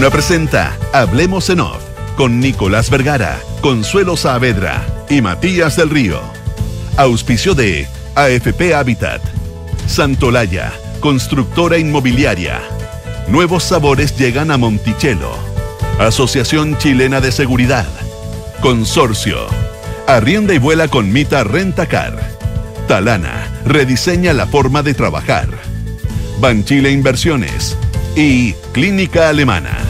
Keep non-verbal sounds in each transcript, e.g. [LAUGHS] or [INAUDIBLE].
Duna presenta Hablemos en Off con Nicolás Vergara, Consuelo Saavedra y Matías del Río. Auspicio de AFP Habitat, Santolaya, constructora inmobiliaria. Nuevos sabores llegan a Monticello. Asociación Chilena de Seguridad. Consorcio. Arrienda y vuela con Mita Rentacar. Talana. Rediseña la forma de trabajar. Banchile Inversiones. Y Clínica Alemana.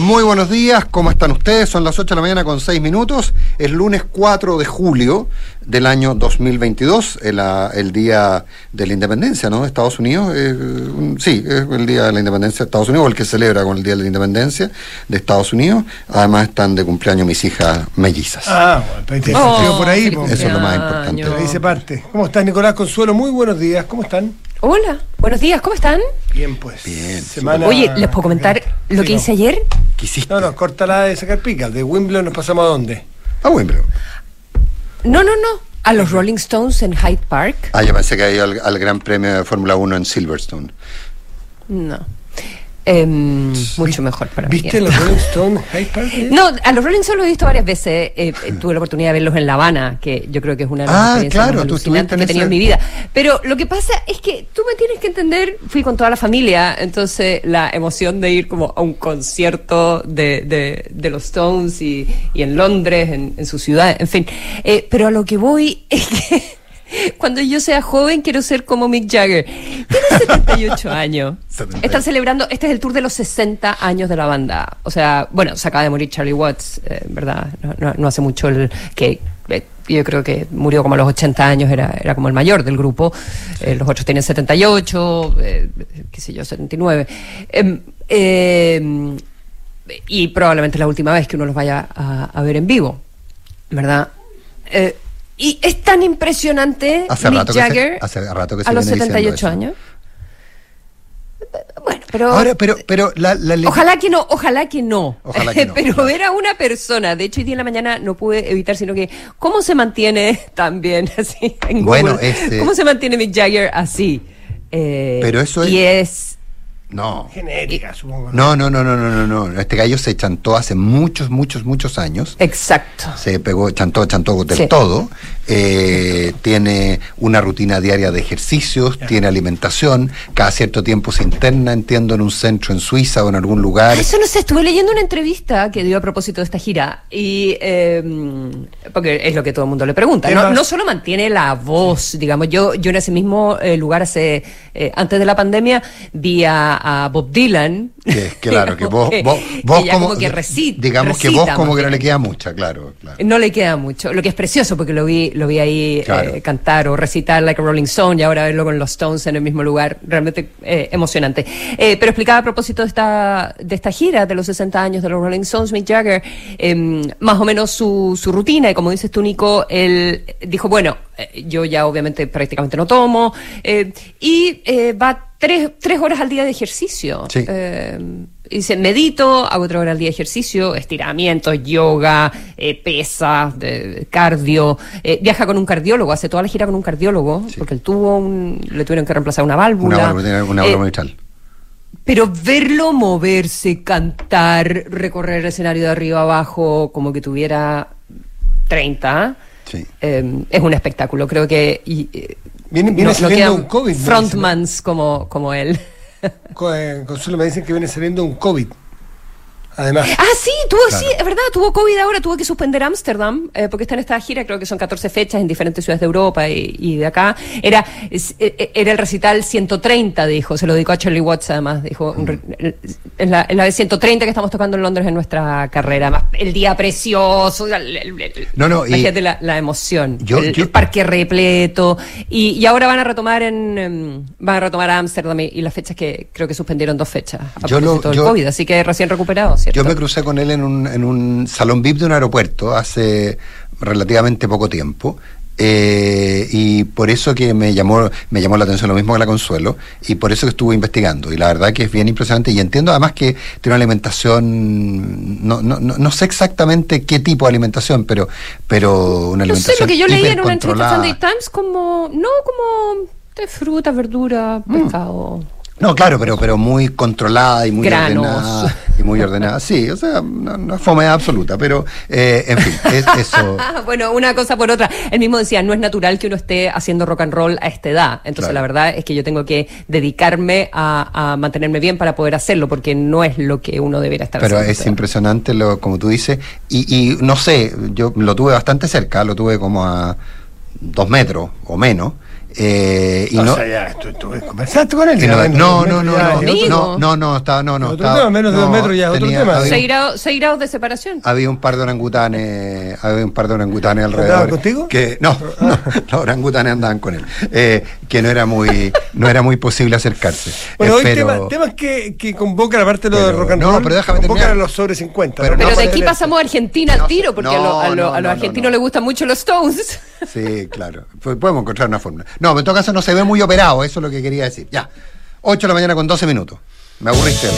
Muy buenos días, ¿cómo están ustedes? Son las 8 de la mañana con 6 minutos. Es lunes 4 de julio del año 2022, el, ah, el día de la independencia, ¿no? De Estados Unidos. eh, un- sí, es el día de la independencia de Estados Unidos, o el que celebra con el día de la independencia de Estados Unidos. Además, están de cumpleaños mis hijas mellizas. Ah, bueno, te Oh, por ahí. Eso es lo más importante. Por ahí se parte. ¿Cómo estás, Nicolás Consuelo? Muy buenos días. ¿Cómo están? Hola, buenos días, ¿cómo están? Bien, pues. Bien. Semana- Oye, ¿les puedo comentar lo Sí, que no. hice ayer? ¿Qué hiciste? No, no, córtala de sacar pica. De Wimbledon nos pasamos a dónde. Bueno, pero- No, no, no. A los Rolling Stones en Hyde Park. Ah, yo pensé que había ido al, al Gran Premio de Fórmula 1 en Silverstone. No. Em, mucho mejor para mí. ¿Viste los Rolling [LAUGHS] Stones? No, a los Rolling Stones lo he visto varias veces. Eh, eh, tuve la oportunidad de verlos en La Habana, que yo creo que es una de las Ah, experiencias claro, más alucinantes que he tenido en mi vida. Pero lo que pasa es que tú me tienes que entender, fui con toda la familia, entonces la emoción de ir como a un concierto de, de, de los Stones y, y en Londres, en, en su ciudad, en fin. Eh, pero a lo que voy [LAUGHS] es que cuando yo sea joven quiero ser como Mick Jagger. Tiene [LAUGHS] 78 años. 78. Están celebrando, este es el tour de los 60 años de la banda. O sea, bueno, se acaba de morir Charlie Watts, eh, ¿verdad? No, no- no hace mucho el que eh, yo creo que murió como a los 80 años, era, era como el mayor del grupo. Eh, los otros tienen 78, eh, qué sé yo, 79. Em, em, y probablemente la última vez que uno los vaya a, a ver en vivo, ¿verdad? Eh, y es tan impresionante Hace Mick rato que se- Jagger hace rato que se a los viene diciendo 78 eso. años. Bueno, pero Ahora, pero, pero la, Ojalá que no, ojalá que no. Ojalá [LAUGHS] que no, Pero claro. ver a una persona, de hecho hoy día en la mañana no pude evitar, sino que cómo se mantiene [LAUGHS] tan bien así en Bueno, este- ¿Cómo se mantiene Mick Jagger así? Eh, Pero eso Y es... No. Genética, supongo. No, no, no, no, no, no, no. Este gallo se chantó hace muchos, muchos, muchos años. Exacto. Se pegó, chantó, chantó del Sí. todo. Eh, tiene una rutina diaria de ejercicios, tiene alimentación. Cada cierto tiempo se interna, entiendo, en un centro en Suiza o en algún lugar. Eso no sé, estuve leyendo una entrevista que dio a propósito de esta gira y eh, porque es lo que todo el mundo le pregunta. No solo mantiene la voz, digamos, yo, yo en ese mismo eh, lugar hace eh, antes de la pandemia vi a, a Bob Dylan. Que, claro, que [LAUGHS] vos, vos, vos ya como, que recita. digamos que vos recita como que no le queda mucha, claro, claro. No le queda mucho, lo que es precioso porque lo vi, lo vi ahí Claro. eh, cantar o recitar like a Rolling Stone y ahora verlo con los Stones en el mismo lugar, realmente eh, emocionante. Eh, pero explicaba a propósito de esta, de esta gira de los 60 años de los Rolling Stones, Mick Jagger, em, más o menos su, su rutina y como dices tú Nico, él dijo, bueno, eh, yo ya obviamente prácticamente no tomo eh, y eh, va tres, tres horas al día de ejercicio. Sí. Eh, dice, medito, hago otra hora al día de ejercicio, estiramientos, yoga, eh, pesas, de- cardio. eh, viaja con un cardiólogo, hace toda la gira con un cardiólogo, Sí. porque él tuvo un, le tuvieron que reemplazar una válvula. Una válvula, una Eh, válvula mitral. pero verlo moverse, cantar, recorrer el escenario de arriba abajo, como que tuviera 30, Sí. eh, es un espectáculo. Creo que y, eh, Viene, viene no- saliendo un COVID. frontmans como, como él. Consuelo me dicen que viene saliendo un COVID. Además. Ah, sí, tuvo, Claro. sí, es verdad, tuvo COVID ahora, tuvo que suspender Ámsterdam, eh, porque está en esta gira, creo que son 14 fechas en diferentes ciudades de Europa y, y de acá. Era, es- eh, era el recital 130, dijo, se lo dedicó a Charlie Watts además, dijo, re- es la, es la de 130 que estamos tocando en Londres en nuestra carrera, Además, el día precioso, el- el- el- No, no, y- la, la emoción, Yo- el, yo- parque repleto, y, y ahora van a retomar en, em, van a retomar Ámsterdam y, y las fechas que creo que suspendieron dos fechas a Yo lo- propósito del yo- COVID, así que recién recuperado, ¿cierto? Yo me crucé con él en un, en un salón VIP de un aeropuerto hace relativamente poco tiempo Eh, y por eso que me llamó, me llamó la atención lo mismo que la Consuelo, y por eso que estuve investigando. Y la verdad que es bien impresionante. Y entiendo además que tiene una alimentación, no, no, no, no sé exactamente qué tipo de alimentación, pero, pero una No sé, alimentación. lo que yo leí en una entrevista hipercontrolada. Sunday Times como, no como de fruta, verdura, Mm. No, claro, pero, pero muy controlada y muy Granos. ordenada. Y muy ordenada. Sí, o sea, no, no es fome absoluta, pero eh, en fin, es eso. [LAUGHS] Bueno, una cosa por otra. Él mismo decía, no es natural que uno esté haciendo rock and roll a esta edad. Entonces, Claro. la verdad es que yo tengo que dedicarme a, a mantenerme bien para poder hacerlo, porque no es lo que uno debería estar Pero haciendo. es impresionante, lo, como tú dices, y, y no sé, yo lo tuve bastante cerca, lo tuve como a dos metros o menos, eh, y o no... sea, ya, tú, tú conversaste con él. no, de no, no, no, no, Amigo. no, no, no, estaba, no, no, Otro estaba- tema, menos de dos no, metros ya, otro tenía- tema. había- Seis grados, seis grados de separación. Había un par de orangutanes, había un par de orangutanes ¿Andaban alrededor. contigo? Que, no, no, [LAUGHS] los orangutanes andaban con él. Eh, que no era muy, no era muy posible acercarse. Bueno, Eh, hoy pero- tema- temas que, que convocan, aparte de lo de Pero- rock and no, roll, pero déjame convocan terminar. a los sobre 50. Pero ¿no? Pero no de aquí pasamos a Argentina al No, tiro, porque a, no, lo- a lo- no, a los no, argentinos no. les gustan mucho los Stones. Sí, claro. Podemos encontrar una fórmula. No, en todo caso no se ve muy operado, eso es lo que quería decir. Ya. 8 de la mañana con 12 minutos. Me aburriste.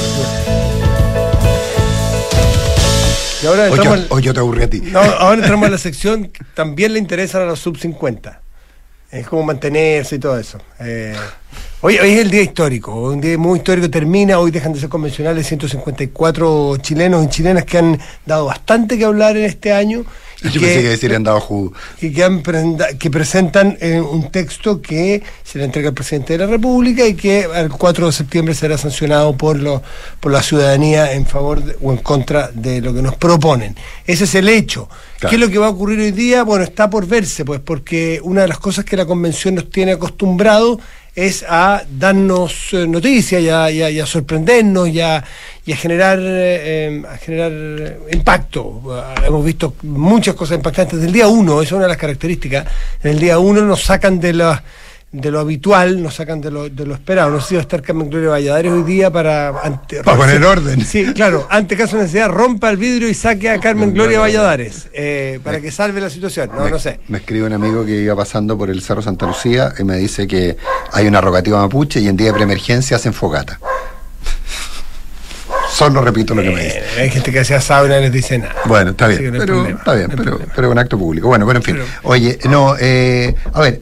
Y ahora Hoy yo, entramos, al- hoy yo te aburrí a ti. no, ahora entramos a la sección que también le interesan a los sub 50. Es como mantenerse y todo eso. Eh, hoy, hoy es el día histórico, un día muy histórico termina, hoy dejan de ser convencionales 154 chilenos y chilenas que han dado bastante que hablar en este año. Y Yo que- pensé que decir han dado jugo. y que, han prenda- que presentan eh, un texto que se le entrega al presidente de la República y que el 4 de septiembre será sancionado por, lo, por la ciudadanía en favor de- o en contra de lo que nos proponen. Ese es el hecho. Claro. ¿Qué es lo que va a ocurrir hoy día? Bueno, está por verse, pues, porque una de las cosas que la convención nos tiene acostumbrado es a darnos eh, noticias y a, y sorprendernos y a, y generar, eh, generar impacto. Hemos visto muchas cosas impactantes del día uno, esa es una de las características. En el día uno nos sacan de la de lo habitual, nos sacan de lo, de lo esperado. No sé si va a estar Carmen Gloria Valladares hoy día para... ante- Para poner orden. Sí, claro, ante caso de necesidad, rompa el vidrio y saque a Carmen Gloria Valladares eh, para que salve la situación. No, me, no sé. me escribe un amigo que iba pasando por el Cerro Santa Lucía y me dice que hay una rogativa mapuche y en día de preemergencia hacen fogata. Solo repito lo que me dice. Eh, hay gente que hacía asado y les dice nada. Bueno, está bien, no pero problema, está bien, no pero, pero es un acto público. Bueno, pero en fin. Pero- Oye, no, eh, a ver,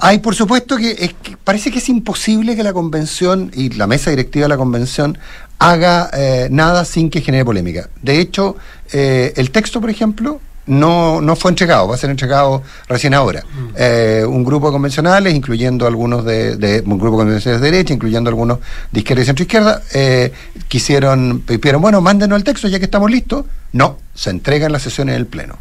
hay por supuesto que, es que parece que es imposible que la convención y la mesa directiva de la convención haga eh, nada sin que genere polémica. De hecho, eh, el texto, por ejemplo, no, no fue entregado, va a ser entregado recién ahora. Eh, un grupo de convencionales, incluyendo algunos de, de- un grupo de convencionales de derecha, incluyendo algunos de izquierda y centro izquierda, eh, quisieron, pidieron, bueno, mándenos el texto ya que estamos listos. No, se entrega en las sesiones del Pleno.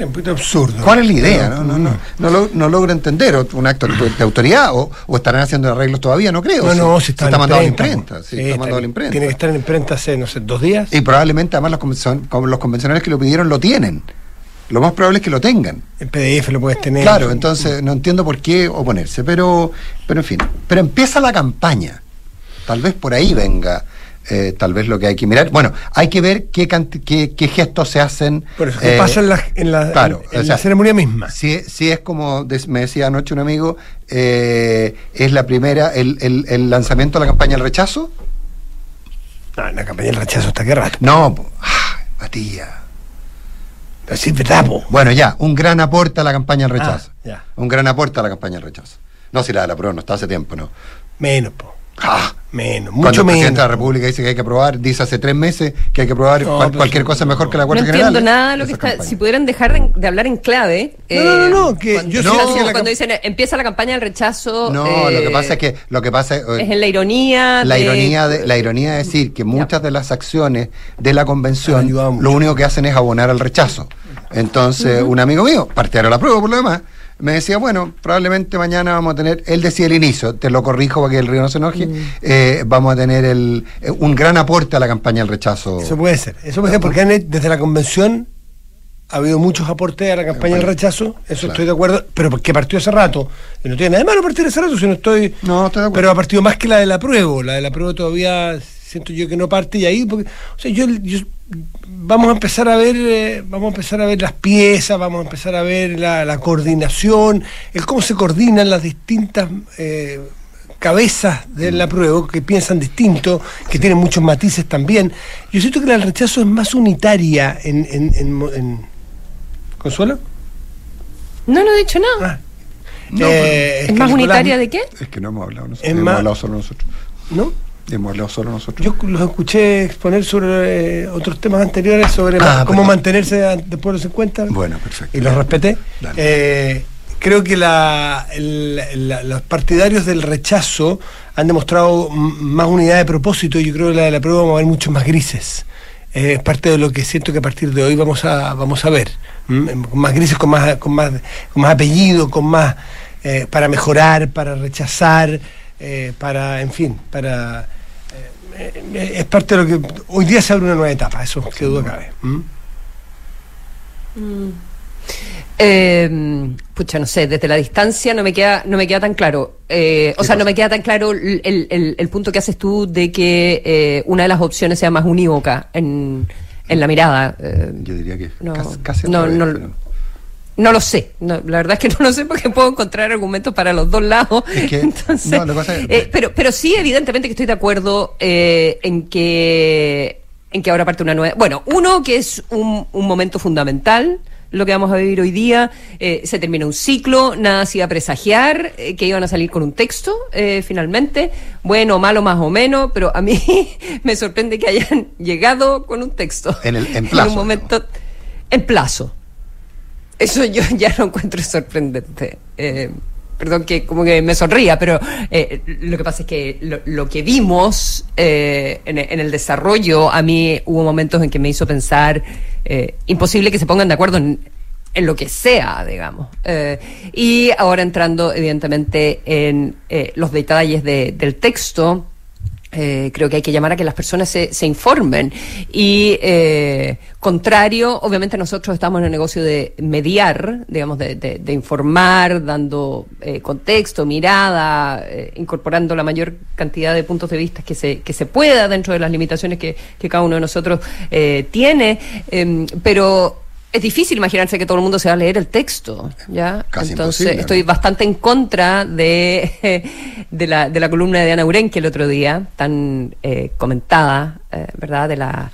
Un poquito absurdo. ¿Cuál es la idea? No, no, no, no, lo- no logro entender. ¿Un acto de autoridad? O, o estarán haciendo arreglos todavía? No creo. No, no, si está, está mandado a la imprenta, imprenta. po. sí, Sí, está está mandado a la en- imprenta. Tiene que estar en imprenta hace, no sé, dos días. Y probablemente además los, los convencionales que lo pidieron lo tienen. Lo más probable es que lo tengan. En PDF lo puedes tener. Claro, entonces no entiendo por qué oponerse, pero, pero en fin. Pero empieza la campaña. Tal vez por ahí venga, eh, tal vez lo que hay que mirar. Bueno, hay que ver qué, qué, qué gestos se hacen. Por eso, ¿qué eh, pasa en la, en la, claro, en- en o sea, la ceremonia misma? Si, si es como me decía anoche un amigo, eh, es la primera, el, el- el lanzamiento de la campaña del rechazo. No, en la campaña del rechazo está que rato. No. Ah, Matías. Sí, verdad, po. Bueno, ya, un gran aporte a la campaña del rechazo. Ah, ya. Un gran aporte a la campaña del rechazo. No, si la de la prueba no está hace tiempo, ¿no? Menos, po. Ah, Menos, Cuando mucho el presidente menos. de la República dice que hay que aprobar, dice hace tres meses que hay que aprobar No, cual- cualquier cosa mejor que la No cuarta entiendo general. nada de lo que está. campaña. Si pudieran dejar de, de hablar en clave. No, no, no, que cuando, yo sí no, decía que la cuando dicen eh, empieza la campaña del rechazo. No, eh, lo que pasa es que lo que pasa es, Es en la ironía. la de- ironía de, la ironía de decir que muchas de las acciones de la convención lo único que hacen es abonar al rechazo. Entonces, un amigo mío, partidario de la prueba por lo demás, me decía, bueno, probablemente mañana vamos a tener, él decía el inicio, te lo corrijo para que el río no se enoje, eh, vamos a tener el, eh, un gran aporte a la campaña del rechazo. Eso puede ser. Eso puede ser porque desde la convención ha habido muchos aportes a la campaña del rechazo, eso Claro. estoy de acuerdo, pero porque partió hace rato, y no tiene nada de malo partir hace rato, si no estoy... No, estoy de acuerdo. Pero ha partido más que la del apruebo, la del apruebo todavía siento yo que no parte y ahí, porque, o sea, yo, yo- vamos a empezar a ver, eh, vamos a empezar a ver las piezas, vamos a empezar a ver la, la coordinación, el cómo se coordinan las distintas eh, cabezas de la prueba, que piensan distinto, que tienen muchos matices también. Yo siento que del rechazo es más unitaria en, en, en mo- en- ¿Consuelo? No, no he dicho nada. Ah. Eh, ¿Es que más Nicolás- unitaria de qué? Es que no hemos hablado nosotros. Es hemos más- hablado solo nosotros. ¿No? Hemos solo nosotros. Yo los escuché exponer sobre eh, otros temas anteriores, sobre Ah, cómo mantenerse después de los 50. Bueno, perfecto. Y los respeté. Dale. Eh, creo que la- el- la- los partidarios del rechazo han demostrado más unidad de propósito. y Yo creo que la de la prueba vamos a ver muchos más grises. Eh, es parte de lo que siento que a partir de hoy vamos a, vamos a ver. ¿m? Con más grises, con más, con más, con más apellido, con más eh, para mejorar, para rechazar, para, en fin, para es parte de lo que hoy día se abre una nueva etapa, eso que duda cabe. Eh, pucha, no sé, desde la distancia no me queda, no me queda tan claro. Eh, o ¿Qué sea, no me queda tan claro el, el- punto que haces tú de que eh, una de las opciones sea más unívoca en, en la mirada. Eh, Yo diría que No, casi, casi no, revés, no, pero- no lo sé. No, la verdad es que [LAUGHS] no lo sé porque puedo encontrar argumentos para los dos lados. Es que- [LAUGHS] Entonces, no, lo que pasa es- eh, pero, pero sí, evidentemente que estoy de acuerdo eh, en que en que ahora parte una nueva. Bueno, uno que es un, un momento fundamental. Lo que vamos a vivir hoy día, eh, se termina un ciclo, nada hacía presagiar eh, que iban a salir con un texto, eh, finalmente, bueno, malo más o menos, pero a mí [LAUGHS] me sorprende que hayan llegado con un texto. En el- en plazo, un momento, en plazo. Eso yo [LAUGHS] ya lo encuentro sorprendente. Eh, perdón que como que me sonría, pero eh, lo que pasa es que lo, que vimos eh, en, el desarrollo, a mí hubo momentos en que me hizo pensar, eh, imposible que se pongan de acuerdo en, en lo que sea, digamos. Y ahora entrando, evidentemente, en los detalles de- del texto, eh, creo que hay que llamar a que las personas se, se informen. Y eh, contrario, obviamente nosotros estamos en el negocio de mediar, digamos, de, de- de informar, dando eh, contexto, mirada, eh, incorporando la mayor cantidad de puntos de vista que se, que se pueda dentro de las limitaciones que, que cada uno de nosotros eh, tiene. Em, pero es difícil imaginarse que todo el mundo se va a leer el texto, ¿ya? Casi Entonces, imposible, estoy ¿no? bastante en contra de, [LAUGHS] de, la, de la columna de Ana Urenque el otro día, tan eh, comentada, eh, ¿verdad? De la,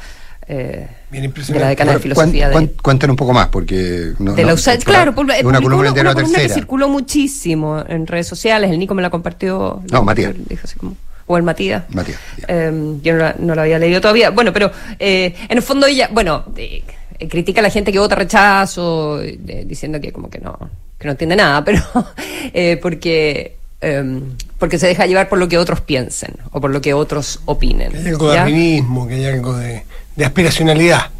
eh, Bien de impresionante. la decana de filosofía cuen- de, Cuenten un poco más, porque. No, de la USAID. Claro, por- publicó una columna diario una columna que circuló muchísimo en redes sociales. El Nico me la compartió. No, Matías. Dijo así como- o el Matías. Matías. Eh, yo no la, no la había leído todavía. Bueno, pero eh, en el fondo ella, bueno, eh, critica a la gente que vota rechazo, eh, diciendo que como que no, que no entiende nada, pero [LAUGHS] eh, porque eh, porque se deja llevar por lo que otros piensen o por lo que otros opinen. Que hay algo de arribismo, que hay algo de, de aspiracionalidad.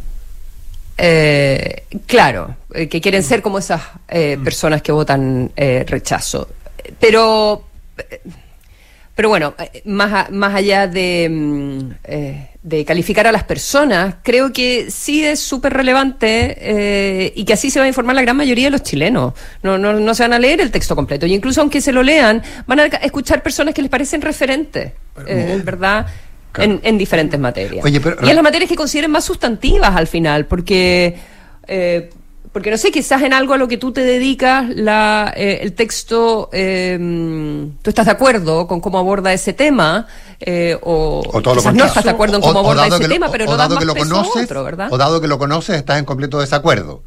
Eh, claro, eh, que quieren ser como esas eh, personas que votan eh, rechazo. Pero, eh, pero bueno, eh, más, a- más allá de, mm, eh, de calificar a las personas, creo que sí es súper relevante eh, y que así se va a informar la gran mayoría de los chilenos. No, no, no se van a leer el texto completo y incluso aunque se lo lean, van a escuchar personas que les parecen referentes, eh, ¿verdad? Claro. En, en diferentes materias. Oye, pero- y en las materias que consideren más sustantivas al final, porque, eh, porque no sé, quizás en algo a lo que tú te dedicas, la, eh, el texto, eh, tú estás de acuerdo con cómo aborda ese tema, eh, o, O todo lo no estás de acuerdo en cómo o aborda ese que lo- tema, pero o no das dado más que lo peso conoces, otro, ¿verdad? O dado que lo conoces, estás en completo desacuerdo.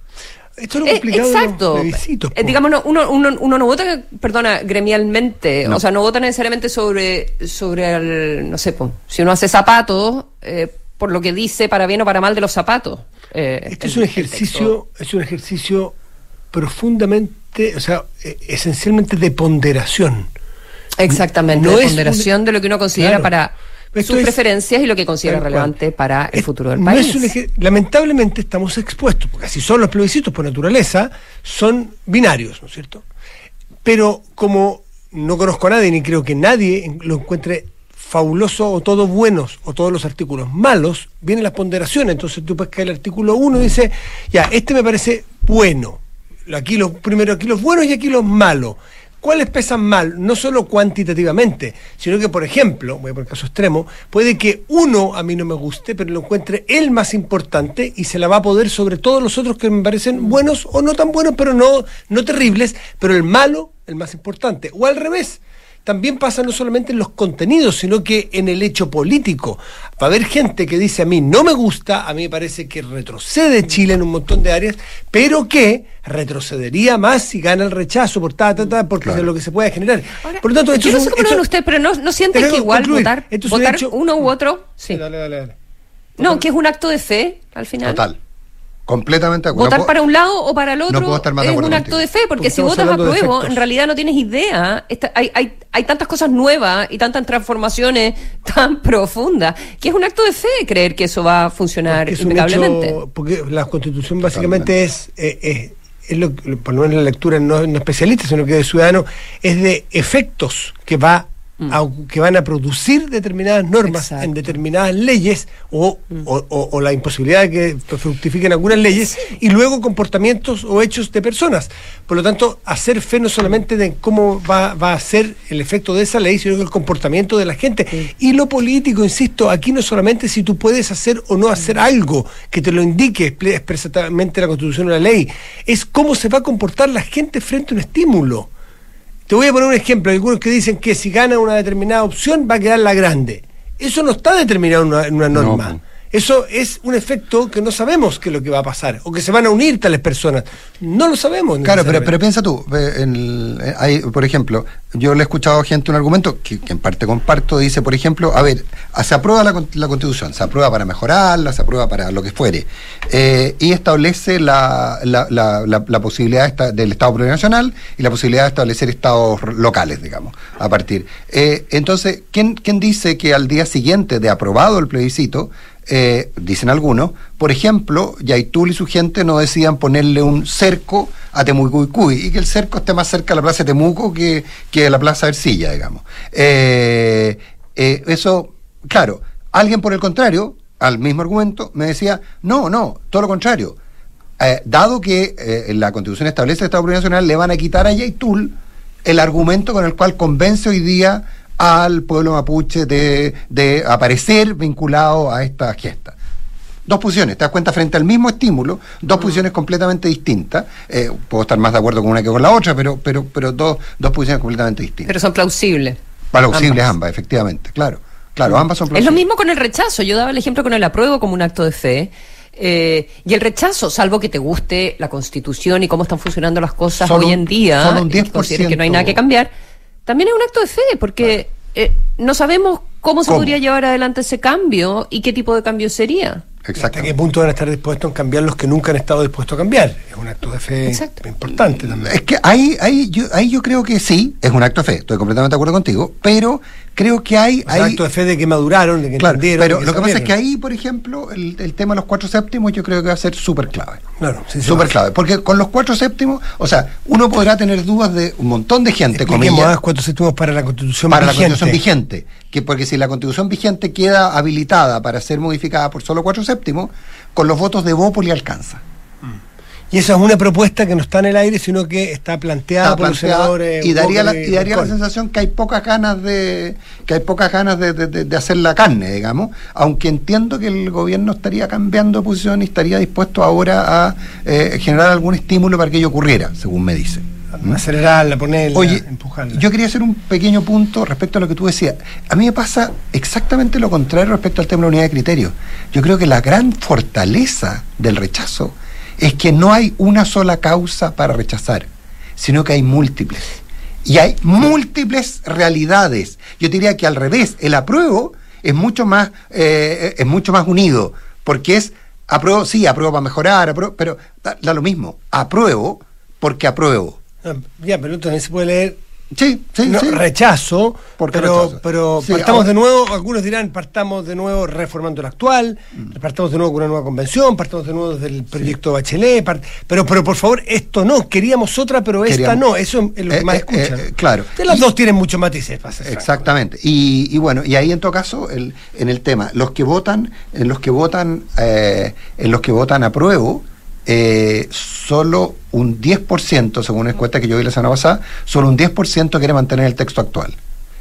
Esto es lo complicado de exacto. plebiscitos, Eh, digamos, no, uno, uno, uno no vota, perdona, gremialmente, No. o sea, no vota necesariamente sobre, sobre el, no sé, po, si uno hace zapatos, eh, por lo que dice para bien o para mal de los zapatos. eh, Esto es un ejercicio, es un ejercicio profundamente, o sea, eh, esencialmente de ponderación. Exactamente, No de es ponderación un- de lo que uno considera Claro. para sus es- preferencias y lo que considera cual. relevante para el Es- futuro del no país. es un ejer- lamentablemente estamos expuestos, porque así son los plebiscitos por naturaleza, son binarios, ¿no es cierto? Pero como no conozco a nadie, ni creo que nadie lo encuentre fabuloso o todos buenos o todos los artículos malos, vienen las ponderaciones. Entonces tú puedes caer el artículo 1 y dice, ya, este me parece bueno. Aquí los, primero aquí los buenos y aquí los malos. ¿Cuáles pesan mal? No solo cuantitativamente, sino que, por ejemplo, voy a poner caso extremo, puede que uno a mí no me guste, pero lo encuentre el más importante y se la va a poder sobre todos los otros que me parecen buenos o no tan buenos, pero no, no terribles, pero el malo, el más importante. O al revés, también pasa no solamente en los contenidos, sino que en el hecho político. Va a haber gente que dice a mí no me gusta, a mí me parece que retrocede Chile en un montón de áreas, pero que retrocedería más si gana el rechazo por ta, ta, ta, porque es lo que se puede generar. por lo tanto, yo no sé cómo lo usted, pero no, no siente que igual votar, votar uno u otro. Sí. Dale, dale, dale. No, que es un acto de fe al final. Total. Completamente de acuerdo. Votar para un lado o para el otro es un acto de fe, porque, si votas a prueba, en realidad no tienes idea. hay, hay, hay tantas cosas nuevas y tantas transformaciones tan profundas que es un acto de fe creer que eso va a funcionar impecablemente. porque la constitución básicamente es, eh, es, lo, por lo menos la lectura no, no especialista, sino que de ciudadano, es de efectos que va Mm. que van a producir determinadas normas en determinadas leyes o, mm. o, la imposibilidad de que fructifiquen algunas leyes y luego comportamientos o hechos de personas. Por lo tanto, hacer fe no solamente de cómo va, va a ser el efecto de esa ley, sino el comportamiento de la gente. Y lo político, insisto, aquí no solamente si tú puedes hacer o no hacer algo que te lo indique expresamente la Constitución o la ley, es cómo se va a comportar la gente frente a un estímulo. Te voy a poner un ejemplo. Hay algunos que dicen que si gana una determinada opción va a quedar la grande. Eso no está determinado en una, norma. Eso es un efecto que no sabemos qué es lo que va a pasar, o que se van a unir tales personas. No lo sabemos. Claro, pero, pero piensa tú, eh, hay, por ejemplo, yo le he escuchado a gente un argumento que, en parte comparto, dice, por ejemplo, a ver, se aprueba la, Constitución, se aprueba para mejorarla, se aprueba para lo que fuere, eh, y establece la, la, posibilidad del Estado plurinacional y la posibilidad de establecer estados locales, digamos, a partir. Eh, entonces, ¿quién, ¿quién dice que al día siguiente de aprobado el plebiscito, eh, dicen algunos, por ejemplo, Yaitul y su gente no decían ponerle un cerco a Temuco y que el cerco esté más cerca de la plaza de Temuco que, que la plaza de Ercilla, digamos. Eh, eh, eso, claro, alguien por el contrario, al mismo argumento, me decía, no, no, todo lo contrario. dado que la Constitución establece el Estado Nacional, le van a quitar a Yaitul el argumento con el cual convence hoy día al pueblo mapuche de, de aparecer vinculado a esta gesta dos posiciones, te das cuenta frente al mismo estímulo, dos posiciones completamente distintas. Eh, puedo estar más de acuerdo con una que con la otra, pero, pero, pero dos, dos posiciones completamente distintas. Pero son plausibles. Plausibles ambas, efectivamente, claro. Claro, ambas son plausibles. Es lo mismo con el rechazo. Yo daba el ejemplo con el apruebo como un acto de fe. Eh, y el rechazo, salvo que te guste la constitución y cómo están funcionando las cosas hoy en día, solo un 10%, que no hay nada que cambiar también es un acto de fe, porque eh, no sabemos cómo se podría llevar adelante ese cambio y qué tipo de cambio sería. ¿Hasta qué punto van a estar dispuestos a cambiar los que nunca han estado dispuestos a cambiar? Es un acto de fe importante también. Es que ahí, ahí, yo, ahí yo creo que sí, es un acto de fe, estoy completamente de acuerdo contigo, pero creo que hay... hay acto de fe de que maduraron, de que entendieron. Pero lo que pasa es que ahí, por ejemplo, el, tema de los cuatro séptimos yo creo que va a ser súper clave. Claro, sí, Súper clave, porque con los cuatro séptimos, o sea, uno podrá tener dudas de un montón de gente. Expliquemos cuatro séptimos para la constitución para vigente. Para la constitución vigente. Que porque si la constitución vigente queda habilitada para ser modificada por solo cuatro séptimos, con los votos de Bópoli alcanza. Y esa es una propuesta que no está en el aire, sino que está planteada, por los senadores. Y daría, la, y daría la sensación que hay pocas ganas de que hay pocas ganas de, de, hacer la carne, digamos, aunque entiendo que el gobierno estaría cambiando de posición y estaría dispuesto ahora a eh, generar algún estímulo para que ello ocurriera, según me dice. Acelerarla, ponerla, Oye, empujarla. Yo quería hacer un pequeño punto respecto a lo que tú decías. A mí me pasa exactamente lo contrario respecto al tema de la unidad de criterio. Yo creo que la gran fortaleza del rechazo es que no hay una sola causa para rechazar, sino que hay múltiples. Y hay múltiples realidades. Yo diría que al revés, el apruebo es mucho más, eh, es mucho más unido, porque es apruebo, sí, apruebo para mejorar, pero da, lo mismo, apruebo porque apruebo. Ah, ya, pero también se puede leer Sí, sí, sí. Rechazo, pero, pero partamos de nuevo, algunos dirán, partamos de nuevo reformando el actual, mm. partamos de nuevo con una nueva convención, partamos de nuevo desde el proyecto Bachelet, pero, pero por favor, esto no, queríamos otra, pero esta no, eso es lo que eh, más eh, escuchan. Eh, claro. las dos tienen muchos matices. Exactamente. Y, y, bueno, y ahí en todo caso, el, en el tema, los que votan, en los que votan, en los que votan apruebo, eh, solo un 10%, según una encuesta que yo vi la semana pasada, solo un 10% quiere mantener el texto actual.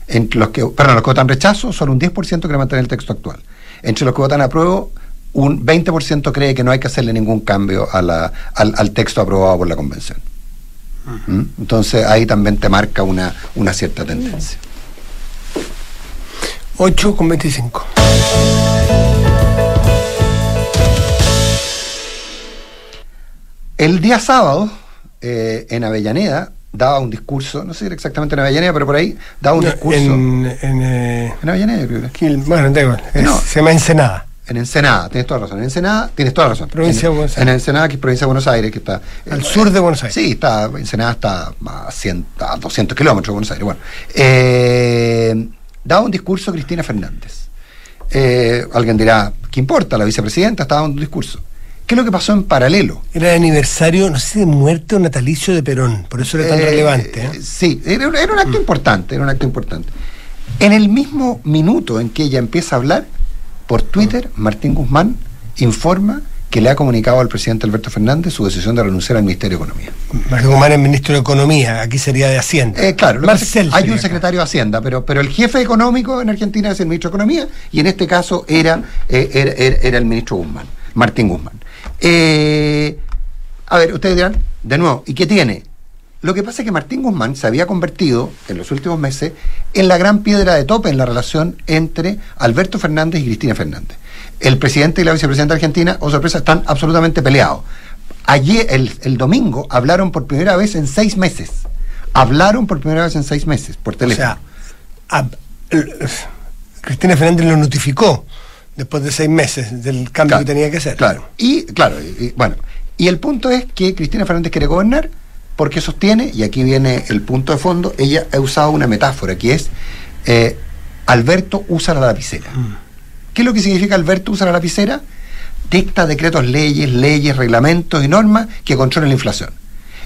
Entre los que, perdón, los que votan rechazo, solo un 10% quiere mantener el texto actual. Entre los que votan apruebo, un 20% cree que no hay que hacerle ningún cambio a la- al, al texto aprobado por la convención. ¿Mm? Entonces ahí también te marca una, una cierta tendencia. 8 con 25. El día sábado, eh, en Avellaneda, daba un discurso, no sé si era exactamente en Avellaneda, pero por ahí daba un No, discurso. En, En, en, eh, Avellaneda, creo que bueno, da igual. es- No. Se llama Ensenada. En Ensenada, tienes toda la razón. En Ensenada, tienes toda la razón. Provincia en, de Buenos En Aires. Ensenada, que es provincia de Buenos Aires, que está. Al eh, sur de Buenos Aires. Sí, está, Ensenada está a, 100, a 200 kilómetros de Buenos Aires. Bueno, eh, daba un discurso Cristina Fernández. Eh, alguien dirá, ¿qué importa? La vicepresidenta estaba dando un discurso. ¿Qué es lo que pasó en paralelo? Era el aniversario, no sé si de muerte o natalicio de Perón, por eso era tan Eh, relevante. ¿eh? Sí, era, era un acto importante, era un acto importante. En el mismo minuto en que ella empieza a hablar, por Twitter, Martín Guzmán informa que le ha comunicado al presidente Alberto Fernández su decisión de renunciar al Ministerio de Economía. Martín Guzmán es ministro de Economía, aquí sería de Hacienda. Eh, claro, Marcel. hay un acá. secretario de Hacienda, pero, pero el jefe económico en Argentina es el ministro de Economía y en este caso era, eh, era, era- era el ministro Guzmán, Martín Guzmán. Eh, a ver, ustedes dirán, de nuevo, ¿y qué tiene? Lo que pasa es que Martín Guzmán se había convertido en los últimos meses en la gran piedra de tope en la relación entre Alberto Fernández y Cristina Fernández. El presidente y la vicepresidenta argentina, o sorpresa, están absolutamente peleados. Ayer, el, el domingo, hablaron por primera vez en seis meses. Hablaron por primera vez en seis meses por O teléfono. sea, a- el- Cristina Fernández lo notificó después de seis meses del cambio Claro, que tenía que hacer. Claro. Y claro, y- y, bueno. Y el punto es que Cristina Fernández quiere gobernar porque sostiene, y aquí viene el punto de fondo, ella ha usado una metáfora que es eh, Alberto usa la lapicera. ¿Qué es lo que significa Alberto usa la lapicera? Dicta decretos, leyes, leyes, reglamentos y normas que controlen la inflación.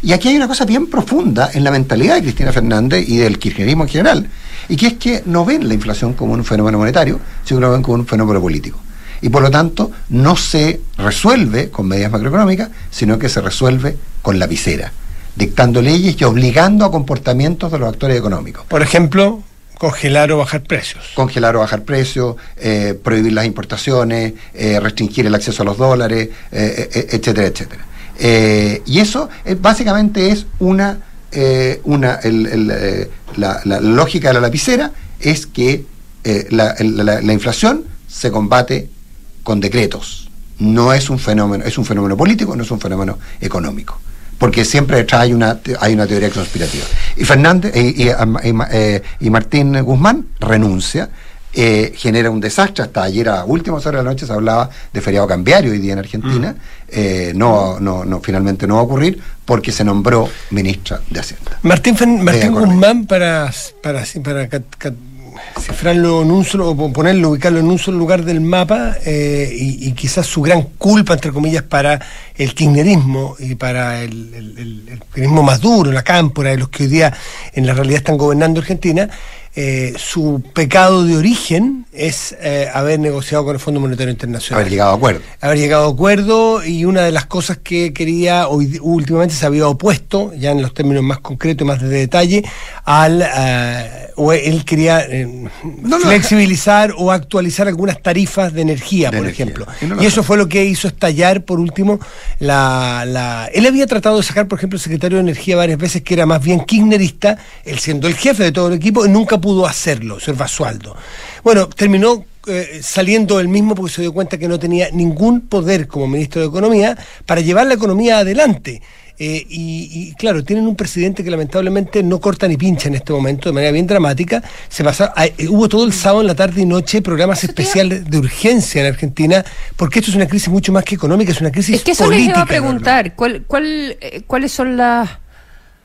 Y aquí hay una cosa bien profunda en la mentalidad de Cristina Fernández y del kirchnerismo en general, y que es que no ven la inflación como un fenómeno monetario, sino que lo ven como un fenómeno político. Y por lo tanto, no se resuelve con medidas macroeconómicas, sino que se resuelve con lapicera, dictando leyes y obligando a comportamientos de los actores económicos Por ejemplo, congelar o bajar precios. congelar o bajar precios, eh, prohibir las importaciones, eh, restringir el acceso a los dólares, eh, etcétera, etcétera. Eh, y eso eh, básicamente es una, eh, una el- el, eh, la, la lógica de la lapicera es que eh, la, la- la inflación se combate con decretos. No es un fenómeno, es un fenómeno político, no es un fenómeno económico porque siempre detrás hay una, hay una teoría conspirativa. Y Fernández y, y Martín Guzmán renuncia, eh, genera un desastre. Hasta ayer a últimas horas de la noche se hablaba de feriado cambiario hoy día en Argentina. Eh, no, no, no, finalmente no va a ocurrir porque se nombró ministra de Hacienda. Martín, Fen- Martín. Guzmán, para, para, para ca- ca- cifrarlo en un solo, o ponerlo, ubicarlo en un solo lugar del mapa, eh, y, y quizás su gran culpa, entre comillas, para el kirchnerismo y para el, el, el- el kirchnerismo más duro, la cámpora, de los que hoy día en la realidad están gobernando Argentina, eh, su pecado de origen es eh, haber negociado con el Fondo Monetario Internacional Haber llegado a acuerdo. haber llegado a acuerdo y una de las cosas que quería hoy últimamente se había opuesto ya en los términos más concretos y más de detalle al eh, o él quería eh, No, no, flexibilizar o actualizar algunas tarifas de energía De por energía. ejemplo Y no lo y eso fue lo que hizo estallar por último la, la él había tratado de sacar por ejemplo el secretario de energía varias veces que era más bien kirchnerista él siendo el jefe de todo el equipo y nunca pudo hacerlo señor Basualdo bueno terminó eh, saliendo él mismo porque se dio cuenta que no tenía ningún poder como ministro de Economía para llevar la economía adelante. Eh, y, y, claro, tienen un presidente que lamentablemente no corta ni pincha en este momento de manera bien dramática. Se pasa, ah, eh, hubo todo el sábado en la tarde y noche programas especiales de urgencia en Argentina, porque esto es una crisis mucho más que económica, es una crisis Es que eso política. les iba a preguntar. ¿cuál, cuál, eh, ¿Cuáles son las.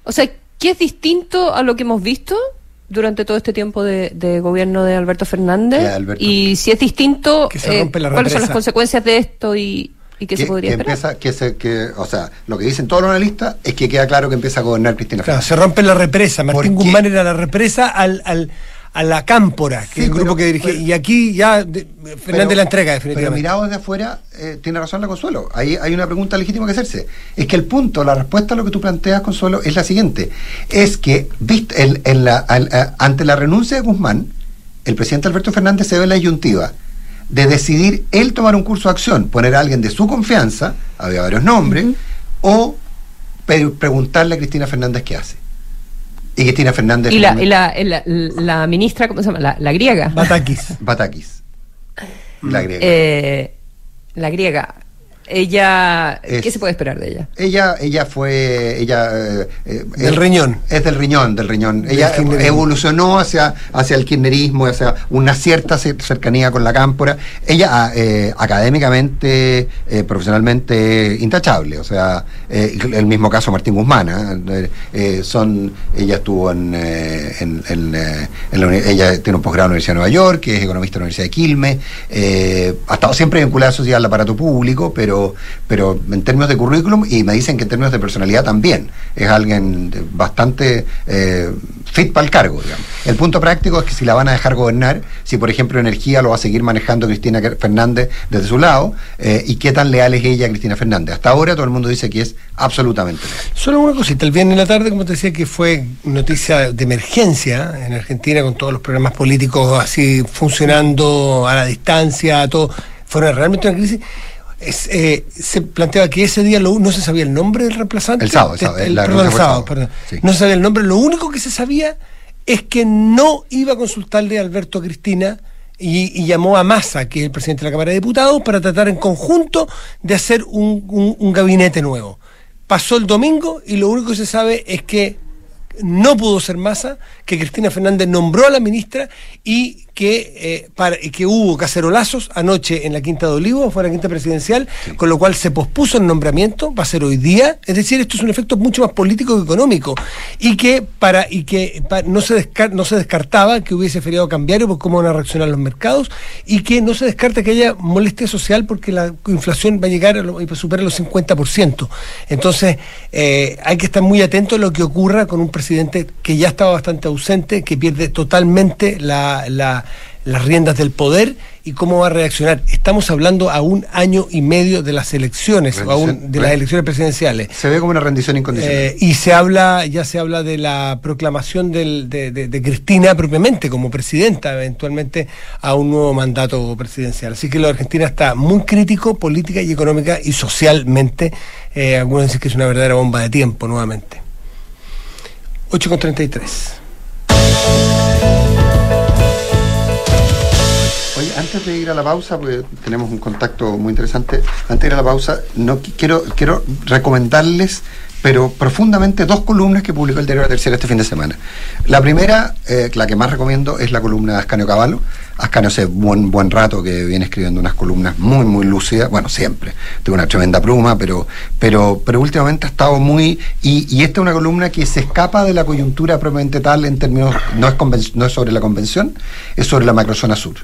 O sea, ¿qué es distinto a lo que hemos visto durante todo este tiempo de, de gobierno de Alberto Fernández? De Alberto. Y si es distinto, eh, ¿cuáles son las consecuencias de esto y, y qué se podría que empieza, que se, que, o sea, lo que dicen todos los analistas es que queda claro que empieza a gobernar Cristina Claro, Fernández. se rompe la represa. Martín. Guzmán era la represa al, al, a la Cámpora, que Sí, es el grupo pero- que dirige. pero- y aquí ya de- Fernández la entrega, Pero definitivamente. mirado desde afuera, eh, tiene razón la Consuelo. Ahí hay una pregunta legítima que hacerse. Es que el punto, la respuesta a lo que tú planteas, Consuelo, es la siguiente. Es que, viste, en- en la- al- a- ante la renuncia de Guzmán, el presidente Alberto Fernández se ve en la disyuntiva de decidir él tomar un curso de acción, poner a alguien de su confianza, había varios nombres, o preguntarle a Cristina Fernández qué hace. Y Cristina Fernández... Y la, y la, la, la ministra, ¿cómo se llama? La, la griega. Batakis. Batakis. La griega. Eh, la griega. Ella. Es- ¿Qué se puede esperar de ella? Ella, ella fue, ella eh, eh, Del es- riñón. Es del riñón, del riñón. Del ella evolucionó hacia, hacia el kirchnerismo, hacia una cierta cer- cercanía con la cámpora. Ella ah, eh, académicamente, eh, profesionalmente intachable. O sea, eh, el mismo caso Martín Guzmán. ¿ah? Eh, eh, son, ella estuvo en, eh, en, en, eh, en la ella tiene un posgrado en la Universidad de Nueva York, que es economista de la Universidad de Quilmes. eh, ha estado siempre vinculada a la sociedad al aparato público, pero, pero en términos de currículum y me dicen que en términos de personalidad también. Es alguien bastante eh, fit para el cargo, digamos. El punto práctico es que si la van a dejar gobernar, si por ejemplo energía lo va a seguir manejando Cristina Fernández desde su lado, eh, y qué tan leal es ella a Cristina Fernández. Hasta ahora todo el mundo dice que es absolutamente leal. Solo una cosita, el viernes en la tarde, como te decía, que fue noticia de emergencia en Argentina con todos los programas políticos así funcionando a la distancia, todo, fueron realmente una crisis. Es, eh, se planteaba que ese día lo- no se sabía el nombre del reemplazante. El sábado, el sábado, El- la perdón, el sábado, sábado, perdón. sí. No se sabía el nombre, lo único que se sabía es que no iba a consultarle a Alberto Cristina y, y llamó a Massa, que es el presidente de la Cámara de Diputados, para tratar en conjunto de hacer un, un- un gabinete nuevo. Pasó el domingo y lo único que se sabe es que no pudo ser Massa, que Cristina Fernández nombró a la ministra y que, eh, para, y que hubo cacerolazos anoche en la Quinta de Olivos, fue la Quinta Presidencial, con lo cual se pospuso el nombramiento, va a ser hoy día, es decir, esto es un efecto mucho más político que económico, y que para y que no, se descar- no se descartaba que hubiese feriado cambiario por cómo van a reaccionar los mercados, y que no se descarta que haya molestia social porque la inflación va a llegar y supera los 50%. Entonces, eh, hay que estar muy atento a lo que ocurra con un presidente que ya estaba bastante ausente, que pierde totalmente la- la- las riendas del poder y cómo va a reaccionar. Estamos hablando a un año y medio de las elecciones, o a un- Rendición, de las elecciones presidenciales. Se ve como una rendición incondicional. Eh, y se habla, ya se habla de la proclamación del- de, de- de Cristina propiamente como presidenta, eventualmente a un nuevo mandato presidencial. Así que de Argentina está muy crítico, política y económica y socialmente. Eh, algunos dicen que es una verdadera bomba de tiempo nuevamente. 8.33. Oye, antes de ir a la pausa, porque tenemos un contacto muy interesante, antes de ir a la pausa, no qui- quiero, quiero recomendarles, pero profundamente, dos columnas que publicó el diario La Tercera este fin de semana. La primera, eh, la que más recomiendo, es la columna de Ascanio Cavallo. Ascanio hace buen, buen rato que viene escribiendo unas columnas muy, muy lúcidas, bueno, siempre, tiene una tremenda pluma, pero, pero, pero últimamente ha estado muy... Y, esta es una columna que se escapa de la coyuntura propiamente tal en términos, no es, no es sobre la convención, es sobre la macrozona sur.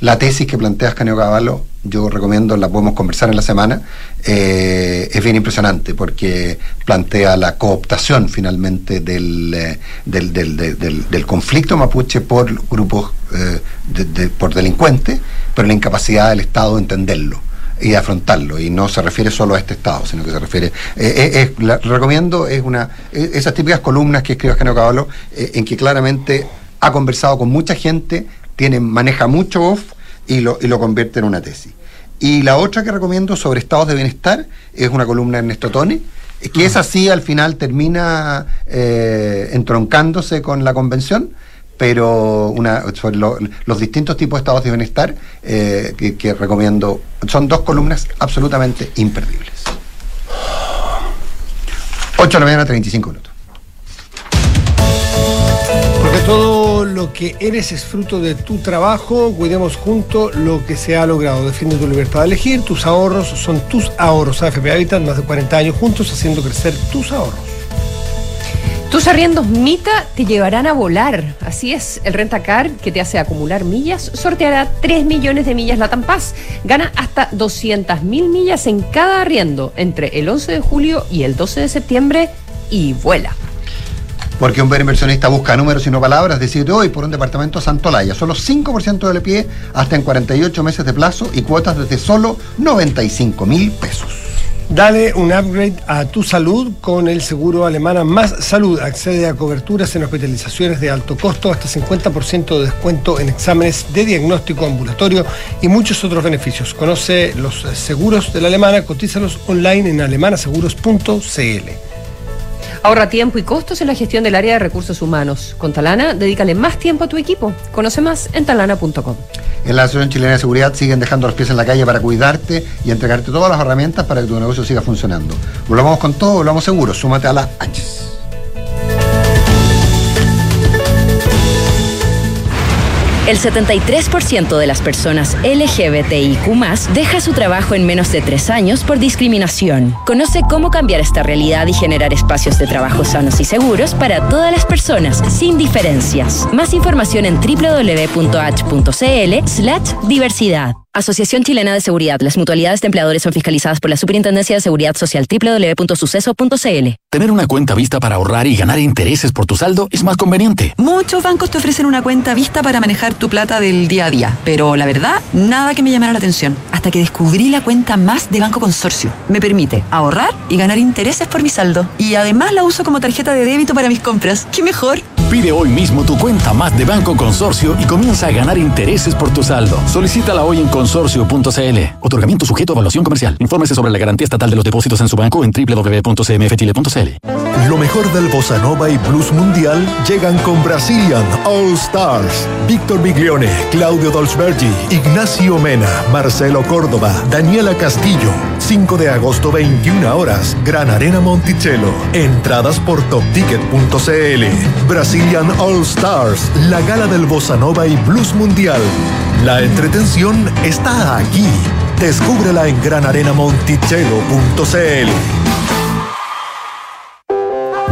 La tesis que plantea Ascanio Cavallo, yo recomiendo, la podemos conversar en la semana, eh, es bien impresionante porque plantea la cooptación finalmente del, eh, del, del- del- conflicto mapuche por grupos, eh, de- de- por delincuentes, pero la incapacidad del Estado de entenderlo y de afrontarlo. Y no se refiere solo a este estado sino que se refiere es- recomiendo es una esas típicas columnas que escribe Ascanio Cavallo eh, en que claramente ha conversado con mucha gente tiene maneja mucho off y lo, y lo convierte en una tesis y la otra que recomiendo sobre estados de bienestar es una columna de Ernesto Tone eh, que es así al final termina eh, entroncándose con la convención pero una, sobre lo- los distintos tipos de estados de bienestar eh, que, que recomiendo. Son dos columnas absolutamente imperdibles. 8 de la mañana, 35 minutos. Porque todo lo que eres es fruto de tu trabajo, cuidemos juntos lo que se ha logrado. Defiende tu libertad de elegir, tus ahorros son tus ahorros. AFP Habitat, más de 40 años juntos haciendo crecer tus ahorros. Tus arriendos Mita te llevarán a volar. Así es, el Rentacar, que te hace acumular millas, sorteará 3 millones de millas Latam Paz. Gana hasta 200 mil millas en cada arriendo entre el 11 de julio y el 12 de septiembre y vuela. Porque un buen inversionista busca números y no palabras, decide hoy por un departamento Santolaya. Solo 5% del pie hasta en 48 meses de plazo y cuotas desde solo 95 mil pesos. Dale un upgrade a tu salud con el seguro alemana Más Salud. Accede a coberturas en hospitalizaciones de alto costo, hasta 50% de descuento en exámenes de diagnóstico ambulatorio y muchos otros beneficios. Conoce los seguros de la alemana, cotízalos online en alemanaseguros.cl. Ahorra tiempo y costos en la gestión del área de recursos humanos. Con Talana, dedícale más tiempo a tu equipo. Conoce más en talana.com. En la Asociación Chilena de Seguridad siguen dejando los pies en la calle para cuidarte y entregarte todas las herramientas para que tu negocio siga funcionando. Volvamos con todo, volvamos seguros. Súmate a la H. El 73% de las personas LGBTIQ deja su trabajo en menos de tres años por discriminación. Conoce cómo cambiar esta realidad y generar espacios de trabajo sanos y seguros para todas las personas, sin diferencias. Más información en www.h.cl diversidad. Asociación Chilena de Seguridad. Las mutualidades de empleadores son fiscalizadas por la Superintendencia de Seguridad Social www.suceso.cl. Tener una cuenta vista para ahorrar y ganar intereses por tu saldo es más conveniente. Muchos bancos te ofrecen una cuenta vista para manejar tu plata del día a día, pero la verdad, nada que me llamara la atención. Hasta que descubrí la cuenta más de Banco Consorcio. Me permite ahorrar y ganar intereses por mi saldo. Y además la uso como tarjeta de débito para mis compras. ¡Qué mejor! Pide hoy mismo tu cuenta más de Banco Consorcio y comienza a ganar intereses por tu saldo. Solicítala hoy en consorcio.cl. Otorgamiento sujeto a evaluación comercial. Infórmese sobre la garantía estatal de los depósitos en su banco en www.cmfchile.cl. Lo mejor del bossa nova y blues mundial llegan con Brazilian All Stars. Víctor Biglione, Claudio Dolzbergi, Ignacio Mena, Marcelo Córdoba, Daniela Castillo. 5 de agosto 21 horas, Gran Arena Monticello. Entradas por topticket.cl. Brazilian All Stars, la gala del bossa nova y blues mundial. La entretención está aquí. Descúbrela en granarenamonticello.cl.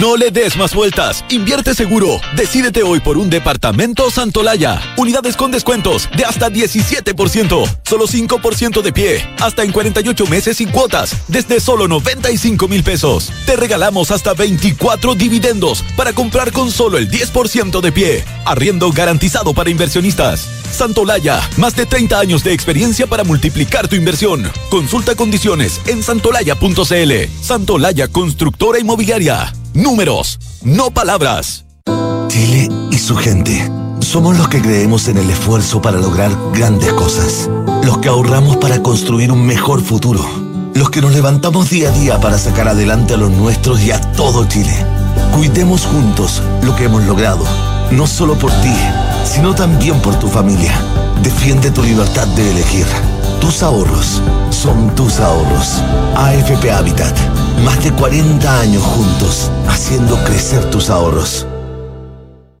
No le des más vueltas. Invierte seguro. Decídete hoy por un departamento Santolaya. Unidades con descuentos de hasta 17%. Solo 5% de pie. Hasta en 48 meses sin cuotas. Desde solo 95 mil pesos. Te regalamos hasta 24 dividendos para comprar con solo el 10% de pie. Arriendo garantizado para inversionistas. Santolaya. Más de 30 años de experiencia para multiplicar tu inversión. Consulta condiciones en santolaya.cl. Santolaya Constructora Inmobiliaria. Números, no palabras. Chile y su gente. Somos los que creemos en el esfuerzo para lograr grandes cosas. Los que ahorramos para construir un mejor futuro. Los que nos levantamos día a día para sacar adelante a los nuestros y a todo Chile. Cuidemos juntos lo que hemos logrado. No solo por ti, sino también por tu familia. Defiende tu libertad de elegir. Tus ahorros son tus ahorros. AFP Habitat. Más de 40 años juntos, haciendo crecer tus ahorros.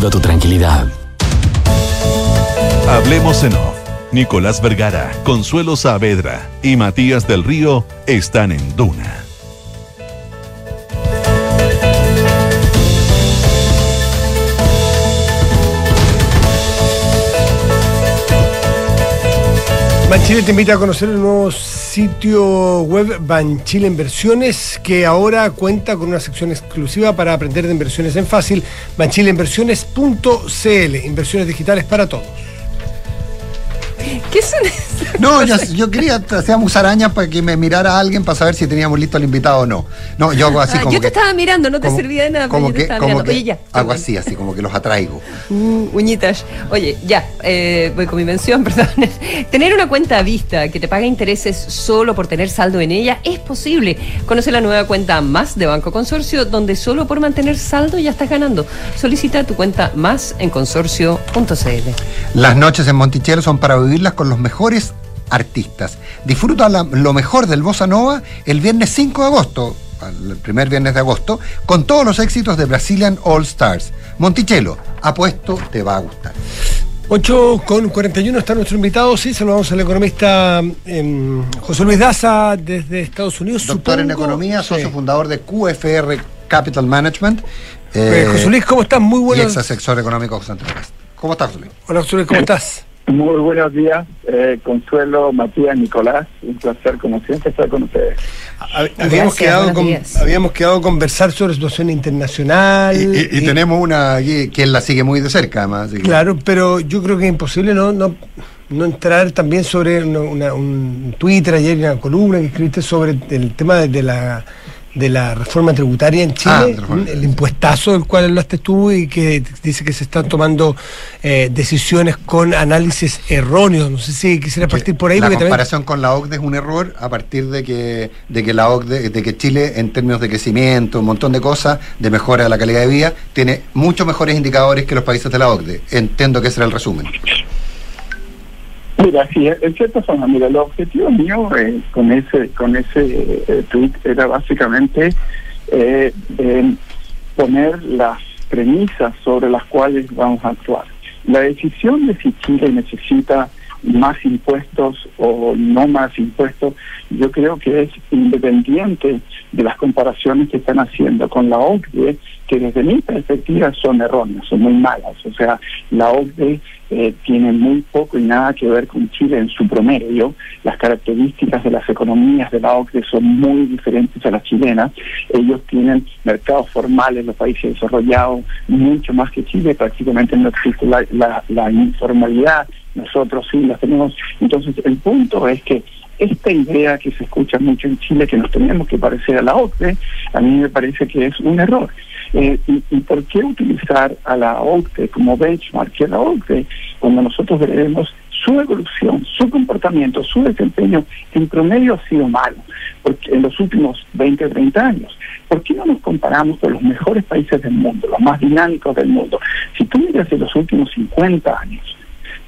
tu tranquilidad. Hablemos en off. Nicolás Vergara, Consuelo Saavedra y Matías del Río están en Duna. Banchile te invita a conocer el nuevo sitio web Banchile Inversiones, que ahora cuenta con una sección exclusiva para aprender de inversiones en fácil, banchileinversiones.cl, inversiones digitales para todos. ¿Qué son No, yo, yo quería, hacíamos arañas para que me mirara alguien para saber si teníamos listo al invitado o no. No, yo hago así Ah, como yo te que, estaba mirando, no te como- servía de nada, como que, como que Oye, ya. hago así, así como que los atraigo. Mm, uñitas. Oye, ya, eh, voy con mi mención, [LAUGHS] perdón. tener una cuenta a vista que te paga intereses solo por tener saldo en ella es posible. Conoce la nueva cuenta Más de Banco Consorcio, donde solo por mantener saldo ya estás ganando. Solicita tu cuenta Más en consorcio.cl. Las noches en Monticello son para vivirlas con los mejores artistas. Disfruta la- lo mejor del Bossa Nova el viernes 5 de agosto, el primer viernes de agosto, con todos los éxitos de Brazilian All Stars. Monticello, apuesto, te va a gustar. 8 con 41 está nuestro invitado, sí, saludamos al economista em, José Luis Daza desde Estados Unidos. Doctor en. Economía, socio Sí. fundador de QFR Capital Management. Eh, José Luis, ¿cómo estás? Muy Y buenos ex asesor económico José. ¿Cómo estás, José Luis? Hola, José Luis, ¿cómo [CLEARS THROAT] estás? Muy buenos días, eh, Consuelo, Matías, Nicolás. Un placer, como siempre, estar con ustedes. Habíamos Gracias, quedado, con, habíamos quedado a conversar sobre situación internacional. Y, y- y y- tenemos una aquí que él la sigue muy de cerca, además. así que- Claro, pero yo creo que es imposible no, no, no entrar también sobre una- una- un Twitter ayer, una columna que escribiste sobre el tema de, de la de la reforma tributaria en Chile, Ah, el impuestazo del cual hablaste tú y que dice que se están tomando eh, decisiones con análisis erróneos. No sé si quisiera partir por ahí. la también- comparación con la OCDE es un error a partir de que, de que la OCDE, de que Chile en términos de crecimiento, un montón de cosas, de mejora de la calidad de vida, tiene muchos mejores indicadores que los países de la OCDE. Entiendo que ese era el resumen. Mira, sí, en cierta forma, mira, el objetivo mío eh, con ese con ese eh, tweet era básicamente eh, eh, poner las premisas sobre las cuales vamos a actuar. La decisión de si Chile necesita más impuestos o no más impuestos, yo creo que es independiente de las comparaciones que están haciendo con la OCDE, que desde mi perspectiva son erróneas, son muy malas. O sea, la OCDE eh, tiene muy poco y nada que ver con Chile en su promedio. Las características de las economías de la OCDE son muy diferentes a las chilenas. Ellos tienen mercados formales, los países desarrollados, mucho más que Chile, prácticamente no existe la, informalidad, nosotros sí las tenemos. Entonces, el punto es que esta idea que se escucha mucho en Chile, que nos tenemos que parecer a la OCDE, a mí me parece que es un error. Eh, y, ¿Y por qué utilizar a la OCDE como benchmark? Que la OCDE, cuando nosotros veremos su evolución, su comportamiento, su desempeño, en promedio ha sido malo, porque en los últimos 20 o 30 años. ¿Por qué no nos comparamos con los mejores países del mundo, los más dinámicos del mundo? Si tú miras en los últimos 50 años,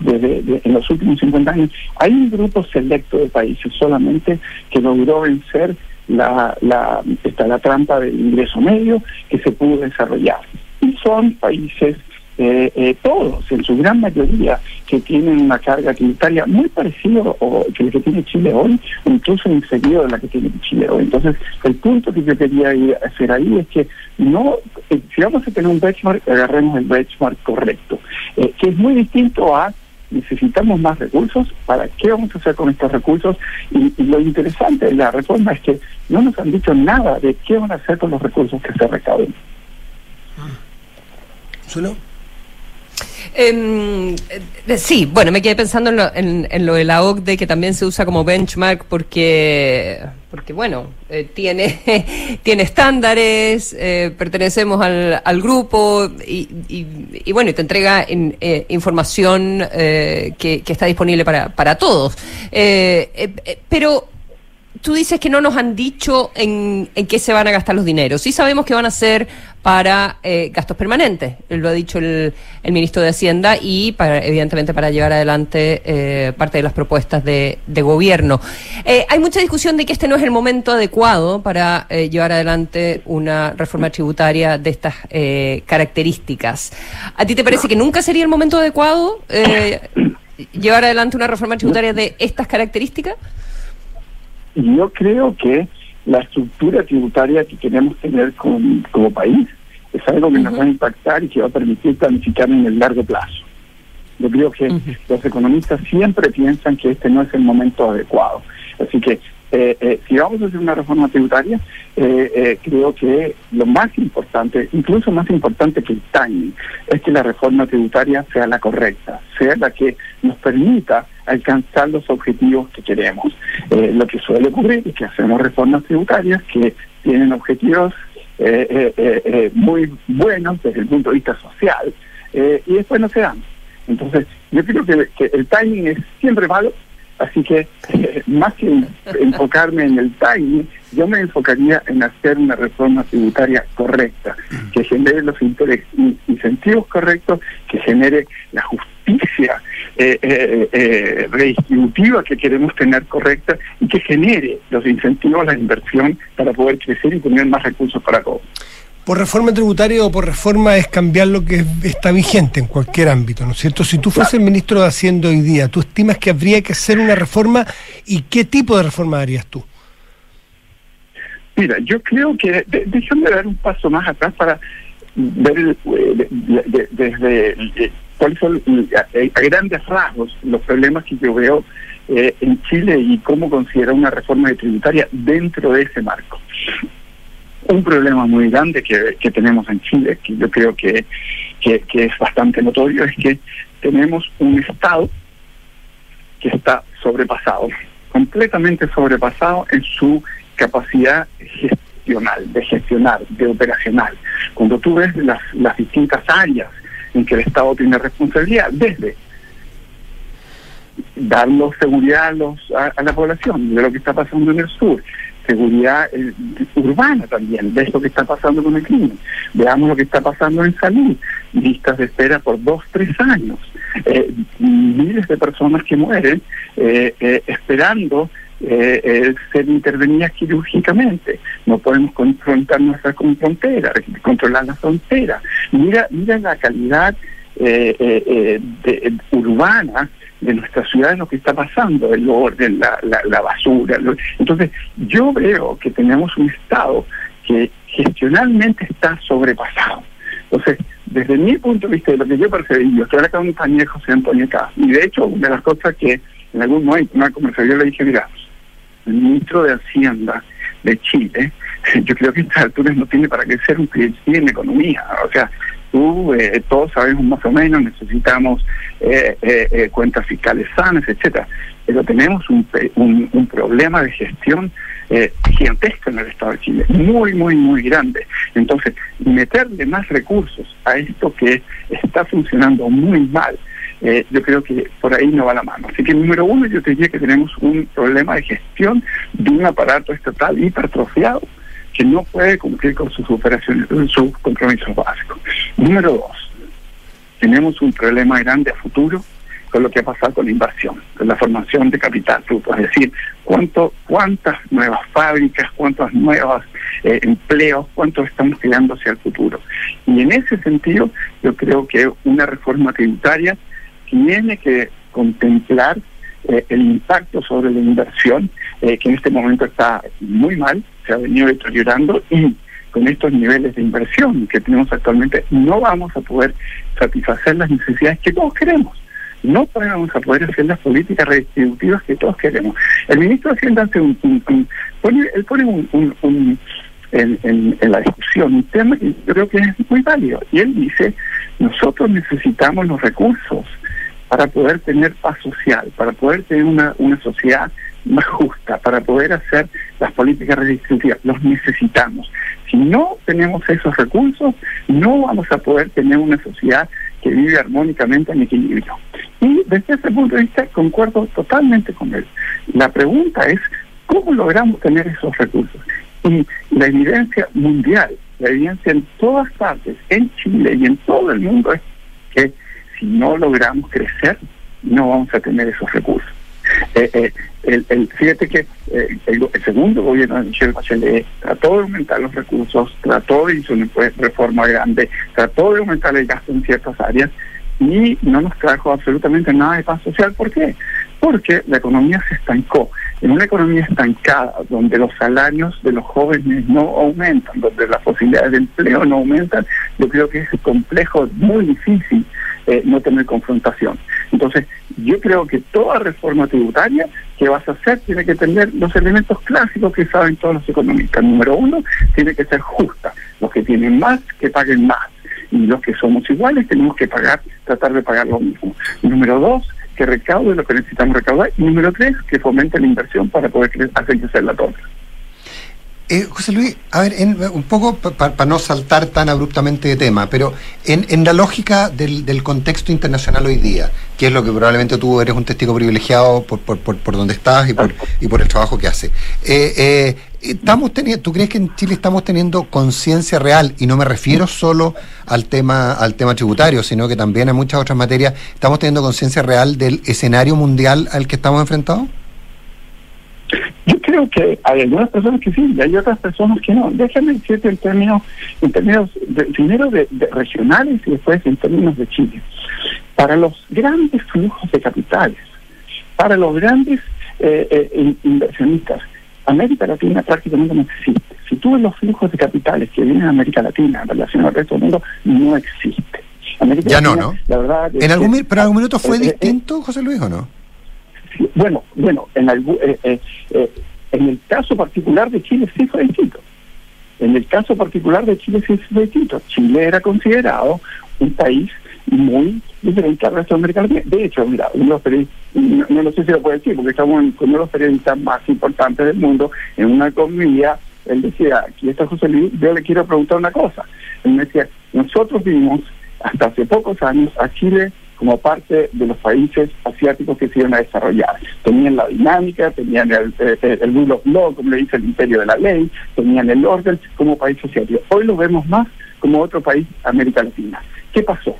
de- en los últimos 50 años, hay un grupo selecto de países solamente que logró vencer la, la, esta, la trampa del ingreso medio que se pudo desarrollar. Y son países, eh, eh, todos, en su gran mayoría, que tienen una carga tributaria muy parecida que la que tiene Chile hoy, incluso inferior a la que tiene Chile hoy. Entonces, el punto que yo quería hacer ahí es que no, eh, si vamos a tener un benchmark, agarremos el benchmark correcto, eh, que es muy distinto a necesitamos más recursos, ¿para qué vamos a hacer con estos recursos? Y, y lo interesante de la reforma es que no nos han dicho nada de qué van a hacer con los recursos que se recauden. ¿Solo? Em, eh, sí, bueno, me quedé pensando en lo, en, en lo de la OCDE, que también se usa como benchmark porque, porque bueno, eh, tiene, [LAUGHS] tiene estándares, eh, pertenecemos al, grupo y, y- y bueno, te entrega eh, información eh, que, que está disponible para, para todos. Eh, eh, pero tú dices que no nos han dicho en, en qué se van a gastar los dineros. Sí sabemos que van a ser para eh, gastos permanentes, lo ha dicho el, el ministro de Hacienda, y para, evidentemente para llevar adelante eh, parte de las propuestas de, gobierno. Eh, hay mucha discusión de que este no es el momento adecuado para eh, llevar adelante una reforma tributaria de estas características. ¿A ti te parece que nunca sería el momento adecuado llevar adelante una reforma tributaria de estas características? Y yo creo que la estructura tributaria que queremos tener con- como país es algo que nos va a impactar y que va a permitir planificar en el largo plazo. Yo creo que los economistas siempre piensan que este no es el momento adecuado. Así que eh, eh, si vamos a hacer una reforma tributaria, eh, eh, creo que lo más importante, incluso más importante que el timing, es que la reforma tributaria sea la correcta, sea la que nos permita alcanzar los objetivos que queremos. Eh, lo que suele ocurrir es que hacemos reformas tributarias que tienen objetivos eh, eh, eh, eh, muy buenos desde el punto de vista social eh, y después no se dan. Entonces, yo creo que, que el timing es siempre malo, así que más que en- enfocarme en el timing, yo me enfocaría en hacer una reforma tributaria correcta, que genere los incentivos correctos, que genere la justicia eh, eh, eh, redistributiva que queremos tener correcta y que genere los incentivos a la inversión para poder crecer y tener más recursos para todos. Por reforma tributaria o por reforma es cambiar lo que está vigente en cualquier ámbito, ¿no es cierto? Si tú fueses el ministro de Hacienda hoy día, ¿tú estimas que habría que hacer una reforma y qué tipo de reforma harías tú? Mira, yo creo que de- déjame dar un paso más atrás para ver eh, de- de- desde eh, cuáles son eh, a, grandes rasgos los problemas que yo veo en Chile y cómo considera una reforma tributaria dentro de ese marco. Un problema muy grande que, que tenemos en Chile, que yo creo que, que es bastante notorio, es que tenemos un Estado que está sobrepasado, completamente sobrepasado en su capacidad gestional, de gestionar, de operacional. Cuando tú ves las, las distintas áreas en que el Estado tiene responsabilidad, desde darnos seguridad a, los, a, la población de lo que está pasando en el sur, seguridad eh, urbana también, de lo que está pasando con el crimen. Veamos lo que está pasando en salud, listas de espera por dos, tres años, eh, miles de personas que mueren eh, esperando eh, eh, ser intervenidas quirúrgicamente. No podemos confrontar nuestra con frontera, controlar la frontera. Mira, mira la calidad eh, eh, eh, de- urbana de nuestra ciudad, lo que está pasando, el orden, la, la, la basura. Entonces, yo veo que tenemos un Estado que gestionalmente está sobrepasado. Entonces, desde mi punto de vista, de lo que yo percibí, yo estoy acá en compañía de José Antonio Cas, y de hecho, una de las cosas que en algún momento, en una conversación, yo le dije, mira, el ministro de Hacienda de Chile, [LAUGHS] yo creo que a estas alturas no tiene para qué ser un PhD en economía. O sea, tú, eh, todos sabemos más o menos, necesitamos eh, eh, eh, cuentas fiscales sanas, etcétera. Pero tenemos un, un, un problema de gestión eh, gigantesco en el Estado de Chile, muy, muy, muy grande. Entonces, meterle más recursos a esto que está funcionando muy mal, eh, yo creo que por ahí no va la mano. Así que número uno, yo te diría que tenemos un problema de gestión de un aparato estatal hipertrofiado que no puede cumplir con sus operaciones, sus compromisos básicos. Número dos, tenemos un problema grande a futuro con lo que ha pasado con la inversión, con la formación de capital bruto, es decir, cuánto, cuántas nuevas fábricas, cuántos nuevos eh, empleos, cuántos estamos creando hacia el futuro. Y en ese sentido, yo creo que una reforma tributaria tiene que contemplar eh, el impacto sobre la inversión, eh, que en este momento está muy mal, se ha venido deteriorando y con estos niveles de inversión que tenemos actualmente no vamos a poder satisfacer las necesidades que todos queremos. No vamos a poder hacer las políticas redistributivas que todos queremos. El ministro de Hacienda hace un, un- pone, él pone un- en, en- en la discusión un tema que creo que es muy válido. Y él dice, nosotros necesitamos los recursos para poder tener paz social, para poder tener una, una sociedad más justa, para poder hacer las políticas redistributivas. Los necesitamos. Si no tenemos esos recursos, no vamos a poder tener una sociedad que vive armónicamente en equilibrio. Y desde ese punto de vista concuerdo totalmente con él. La pregunta es, ¿cómo logramos tener esos recursos? Y la evidencia mundial, la evidencia en todas partes, en Chile y en todo el mundo es que si no logramos crecer, no vamos a tener esos recursos. Eh, eh, el, el, fíjate que eh, el, segundo gobierno de Michelle Bachelet trató de aumentar los recursos, trató de hizo una reforma grande, trató de aumentar el gasto en ciertas áreas y no nos trajo absolutamente nada de paz social. ¿Por qué? Porque la economía se estancó. En una economía estancada, donde los salarios de los jóvenes no aumentan, donde las posibilidades de empleo no aumentan, yo creo que es complejo, muy difícil eh, no tener confrontación. Entonces, yo creo que toda reforma tributaria que vas a hacer tiene que tener los elementos clásicos que saben todos los economistas. Número uno, tiene que ser justa. Los que tienen más, que paguen más. Y los que somos iguales, tenemos que pagar, tratar de pagar lo mismo. Número dos, que recaude lo que necesitamos recaudar. Y número tres, que fomente la inversión para poder hacer crecer la torre. Eh, José Luis, a ver, un poco para no saltar tan abruptamente de tema, pero en, la lógica del, contexto internacional hoy día, que es lo que probablemente tú eres un testigo privilegiado por, por, por, donde estás y por, y por el trabajo que hace. Eh, eh, estamos teniendo, ¿Tú crees que en Chile estamos teniendo conciencia real? Y no me refiero solo al tema, al tema tributario, sino que también en muchas otras materias, ¿estamos teniendo conciencia real del escenario mundial al que estamos enfrentados? Yo creo que hay algunas personas que sí y hay otras personas que no. Déjame decirte en términos, en términos de, primero de, regionales y después en términos de Chile. Para los grandes flujos de capitales, para los grandes eh, eh, inversionistas, América Latina prácticamente no existe. Si tú ves los flujos de capitales que vienen a América Latina en relación al resto del mundo, no existe. ya no, ¿no? La verdad ¿En algún, ¿Pero algún minuto fue eh, distinto, José Luis, o no? Bueno, bueno, en, eh, eh, eh, en el caso particular de Chile sí fue distinto. En el caso particular de Chile sí fue distinto. Chile era considerado un país muy diferente al resto de América Latina. De hecho, mira, uno de los no, no, sé si lo puedo decir, porque estamos en, uno de los periodistas más importantes del mundo en una comida. Él decía, aquí está José Luis, yo le quiero preguntar una cosa. Él me decía, nosotros vimos hasta hace pocos años a Chile como parte de los países asiáticos que se iban a desarrollar. Tenían la dinámica, tenían el, eh, eh, el, rule of law, como le dice el imperio de la ley, tenían el orden como país asiático. Hoy lo vemos más como otro país América Latina. ¿Qué pasó?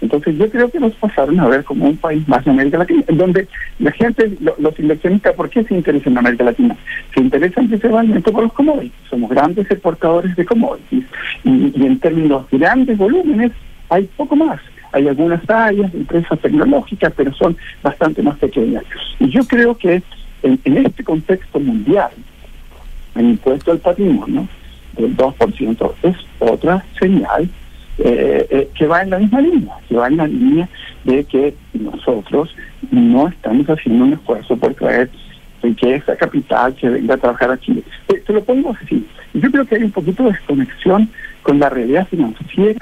Entonces yo creo que nos pasaron a ver como un país más de América Latina, en donde la gente, los inversionistas, ¿por qué se interesan en América Latina? Se interesan principalmente por los commodities. Somos grandes exportadores de commodities y, y en términos de grandes volúmenes hay poco más hay algunas áreas, empresas tecnológicas, pero son bastante más pequeñas. Y yo creo que en, este contexto mundial, el impuesto al patrimonio del 2% es otra señal eh, eh, que va en la misma línea, que va en la línea de que nosotros no estamos haciendo un esfuerzo por traer riqueza, capital que venga a trabajar aquí. Chile. Eh, te lo pongo así. Yo creo que hay un poquito de desconexión con la realidad financiera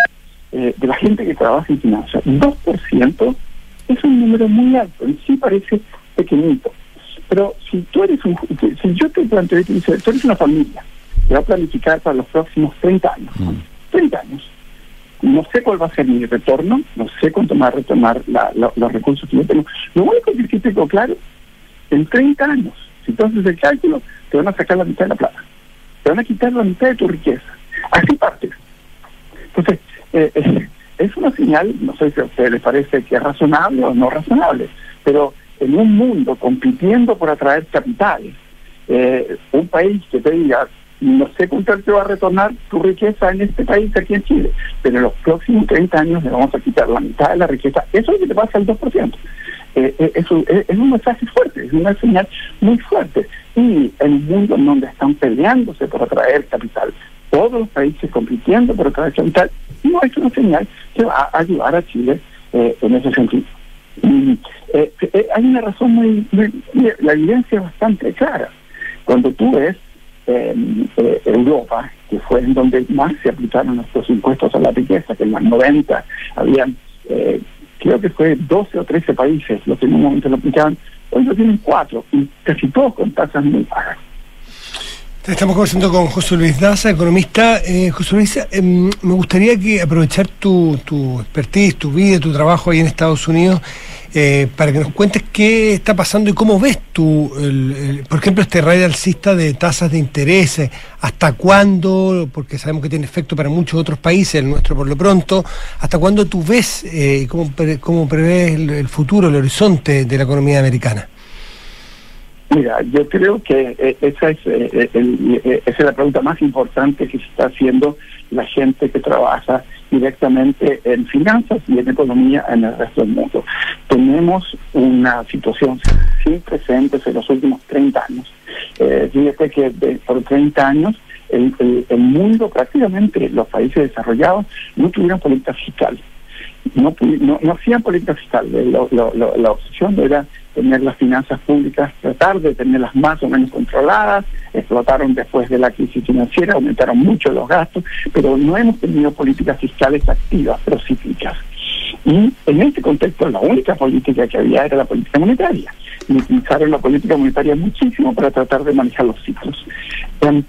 eh, de la gente que trabaja en finanzas. 2% es un número muy alto, y sí parece pequeñito. Pero si tú eres un, si yo te planteo y te dice, tú eres una familia que va a planificar para los próximos 30 años, 30 mm. años, no sé cuál va a ser mi retorno, no sé cuánto va a retornar los recursos que yo tengo. Lo único que sí tengo claro, en 30 años, si tú haces el cálculo, te van a sacar la mitad de la plata, te van a quitar la mitad de tu riqueza. Así partes. Entonces, eh, es una señal, no sé si a usted le parece que es razonable o no razonable, pero en un mundo compitiendo por atraer capitales, eh, un país que te diga, no sé cuánto te va a retornar tu riqueza en este país, aquí en Chile, pero en los próximos 30 años le vamos a quitar la mitad de la riqueza, eso es lo que te pasa al 2%. Eh, eh, es, es, un mensaje fuerte, es una señal muy fuerte. Y en un mundo en donde están peleándose por atraer capital, todos los países compitiendo por atraer capital, no es una señal que va a ayudar a Chile eh, en ese sentido. Eh, eh, hay una razón muy, la evidencia es bastante clara. Cuando tú ves Europa, que fue en donde más se aplicaron estos impuestos a la riqueza, que en los 90 habían, creo que fue 12 o 13 países los que en un momento lo aplicaban, hoy lo tienen cuatro, y casi todos con tasas muy bajas. Estamos conversando con José Luis Daza, economista. Eh, José Luis, eh, me gustaría que aprovechar tu, tu expertise, tu vida, tu trabajo ahí en Estados Unidos, eh, para que nos cuentes qué está pasando y cómo ves tú, por ejemplo, este raid alcista de tasas de interés, hasta cuándo, porque sabemos que tiene efecto para muchos otros países, el nuestro por lo pronto, hasta cuándo tú ves eh, y cómo, cómo prevés el futuro, el horizonte de la economía americana. Mira, yo creo que eh, esa es, eh, eh, esa es la pregunta más importante que se está haciendo la gente que trabaja directamente en finanzas y en economía en el resto del mundo. Tenemos una situación sin precedentes en los últimos 30 años. Eh, fíjate que de- por 30 años el, el- mundo, prácticamente los países desarrollados, no tuvieron política fiscal no, no, no hacían política fiscal. La opción era tener las finanzas públicas, tratar de tenerlas más o menos controladas, explotaron después de la crisis financiera, aumentaron mucho los gastos, pero no hemos tenido políticas fiscales activas, procíclicas. Y en este contexto la única política que había era la política monetaria. Y utilizaron la política monetaria muchísimo para tratar de manejar los ciclos. Em,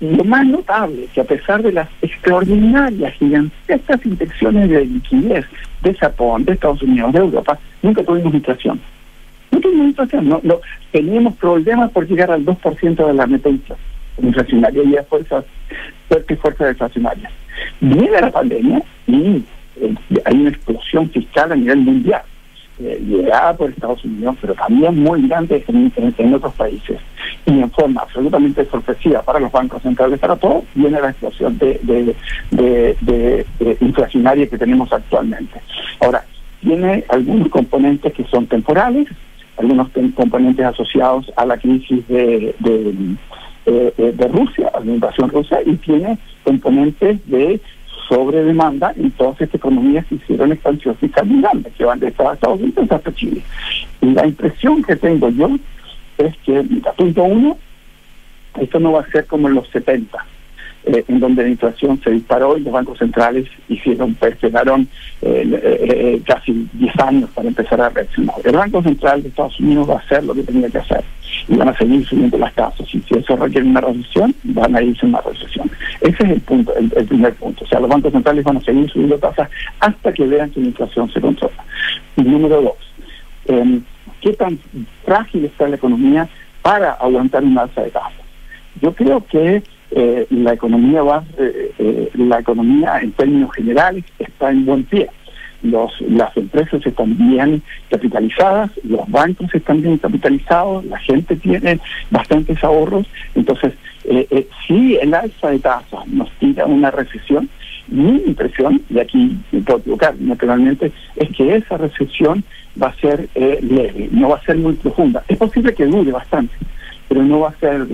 lo más notable es que a pesar de las extraordinarias, gigantescas inyecciones de liquidez de Japón, de Estados Unidos, de Europa, nunca tuvimos inflación. No tuvimos inflación, no, no, teníamos problemas por llegar al 2% de la meta infla- inflacionaria y a fuerzas, fuertes fuerzas deflacionarias. Viene la pandemia y eh, hay una explosión fiscal a nivel mundial eh, liderada por Estados Unidos, pero también muy grande en, otros países. Y en forma absolutamente sorpresiva para los bancos centrales, para todos, viene la explosión de, de, de- de- de inflacionaria que tenemos actualmente. Ahora, tiene algunos componentes que son temporales, algunos componentes asociados a la crisis de, eh, eh, de Rusia, a la invasión rusa, y tiene componentes de sobredemanda en todas estas economías que hicieron expansión fiscal muy grande, que van de Estados Unidos hasta Chile. Y la impresión que tengo yo es que, punto uno, esto no va a ser como en los 70, eh, en donde la inflación se disparó y los bancos centrales hicieron, esperaron eh, eh, eh, casi 10 años para empezar a reaccionar. El Banco Central de Estados Unidos va a hacer lo que tenía que hacer y van a seguir subiendo las tasas. Y si eso requiere una recesión, van a irse una recesión. Ese es el punto, el, el primer punto. O sea, los bancos centrales van a seguir subiendo tasas hasta que vean que la inflación se controla. Y número dos, eh, ¿qué tan frágil está la economía para aguantar un alza de tasas? Yo creo que eh, la economía va, eh, eh, la economía en términos generales está en buen pie. Los, las empresas están bien capitalizadas, los bancos están bien capitalizados, la gente tiene bastantes ahorros. Entonces, eh, eh, si el alza de tasas nos tira una recesión, mi impresión, y aquí me puedo equivocar naturalmente, es que esa recesión va a ser eh, leve, no va a ser muy profunda. Es posible que dure bastante, pero no va a ser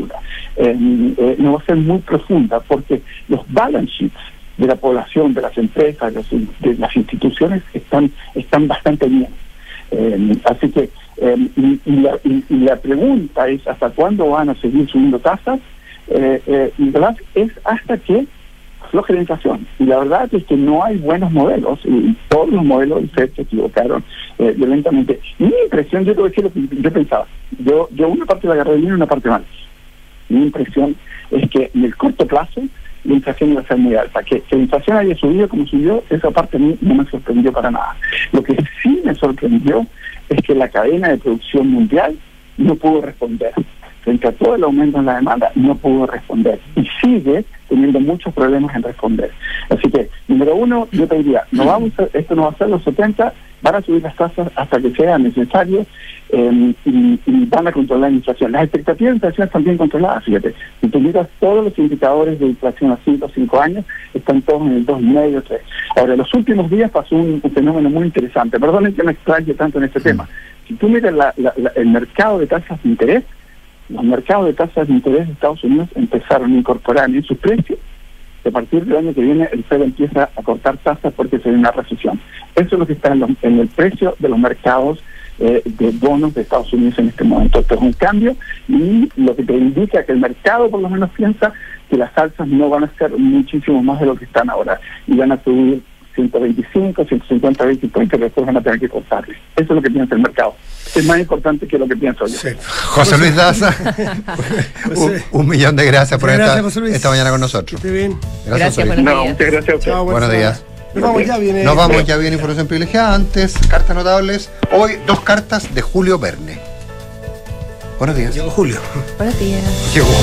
eh, eh, no va a ser muy profunda, porque los balance sheets de la población, de las empresas, de las, instituciones están, están bastante bien. Eh, así que, eh, y, la, y- la pregunta es hasta cuándo van a seguir subiendo tasas, eh, eh, y verdad es hasta que afloje la inflación. Y la verdad es que no hay buenos modelos, y todos los modelos se equivocaron eh, violentamente. Mi impresión, yo a decir lo que yo pensaba, yo, yo una parte la agarré bien y una parte mal. Mi impresión es que en el corto plazo la inflación iba a ser muy alta. Que, que la inflación haya subido como subió, esa parte a mí no me sorprendió para nada. Lo que sí me sorprendió es que la cadena de producción mundial no pudo responder. Frente a todo el aumento en la demanda, no pudo responder. Y sigue teniendo muchos problemas en responder. Así que, número uno, yo te diría, no vamos a- esto no va a ser los 70, van a subir las tasas hasta que sea necesario eh, y, y van a controlar la inflación. Las expectativas de inflación están bien controladas, fíjate. Si tú miras todos los indicadores de inflación a 5 o 5 años, están todos en el 2,5, 3. Ahora, en los últimos días pasó un, un fenómeno muy interesante. Perdonen que me extrañe tanto en este tema. Si tú miras la- la- la- el mercado de tasas de interés, los mercados de tasas de interés de Estados Unidos empezaron a incorporar en sus precios a partir del año que viene el Fed empieza a cortar tasas porque se viene una recesión. Eso es lo que está en, los- en el precio de los mercados eh, de bonos de Estados Unidos en este momento. Esto es un cambio y lo que te indica que el mercado por lo menos piensa que las alzas no van a ser muchísimo más de lo que están ahora y van a subir 125, 150 basis points que después van a tener que cortarles. Eso es lo que piensa el mercado. Es más importante que lo que pienso yo. José Luis Daza, [LAUGHS] un, un millón de gracias por Gracias, esta, José Luis. esta mañana con nosotros. Esté bien. Gracias, José Luis. No, muchas gracias a usted. Chao, Buenos días. Nos vamos ya, viene. Nos vamos, ya viene información privilegiada. Antes, cartas notables. Hoy, dos cartas de Julio Verne. Buenos días. Llegó Julio. Buenos días. Llegó Julio.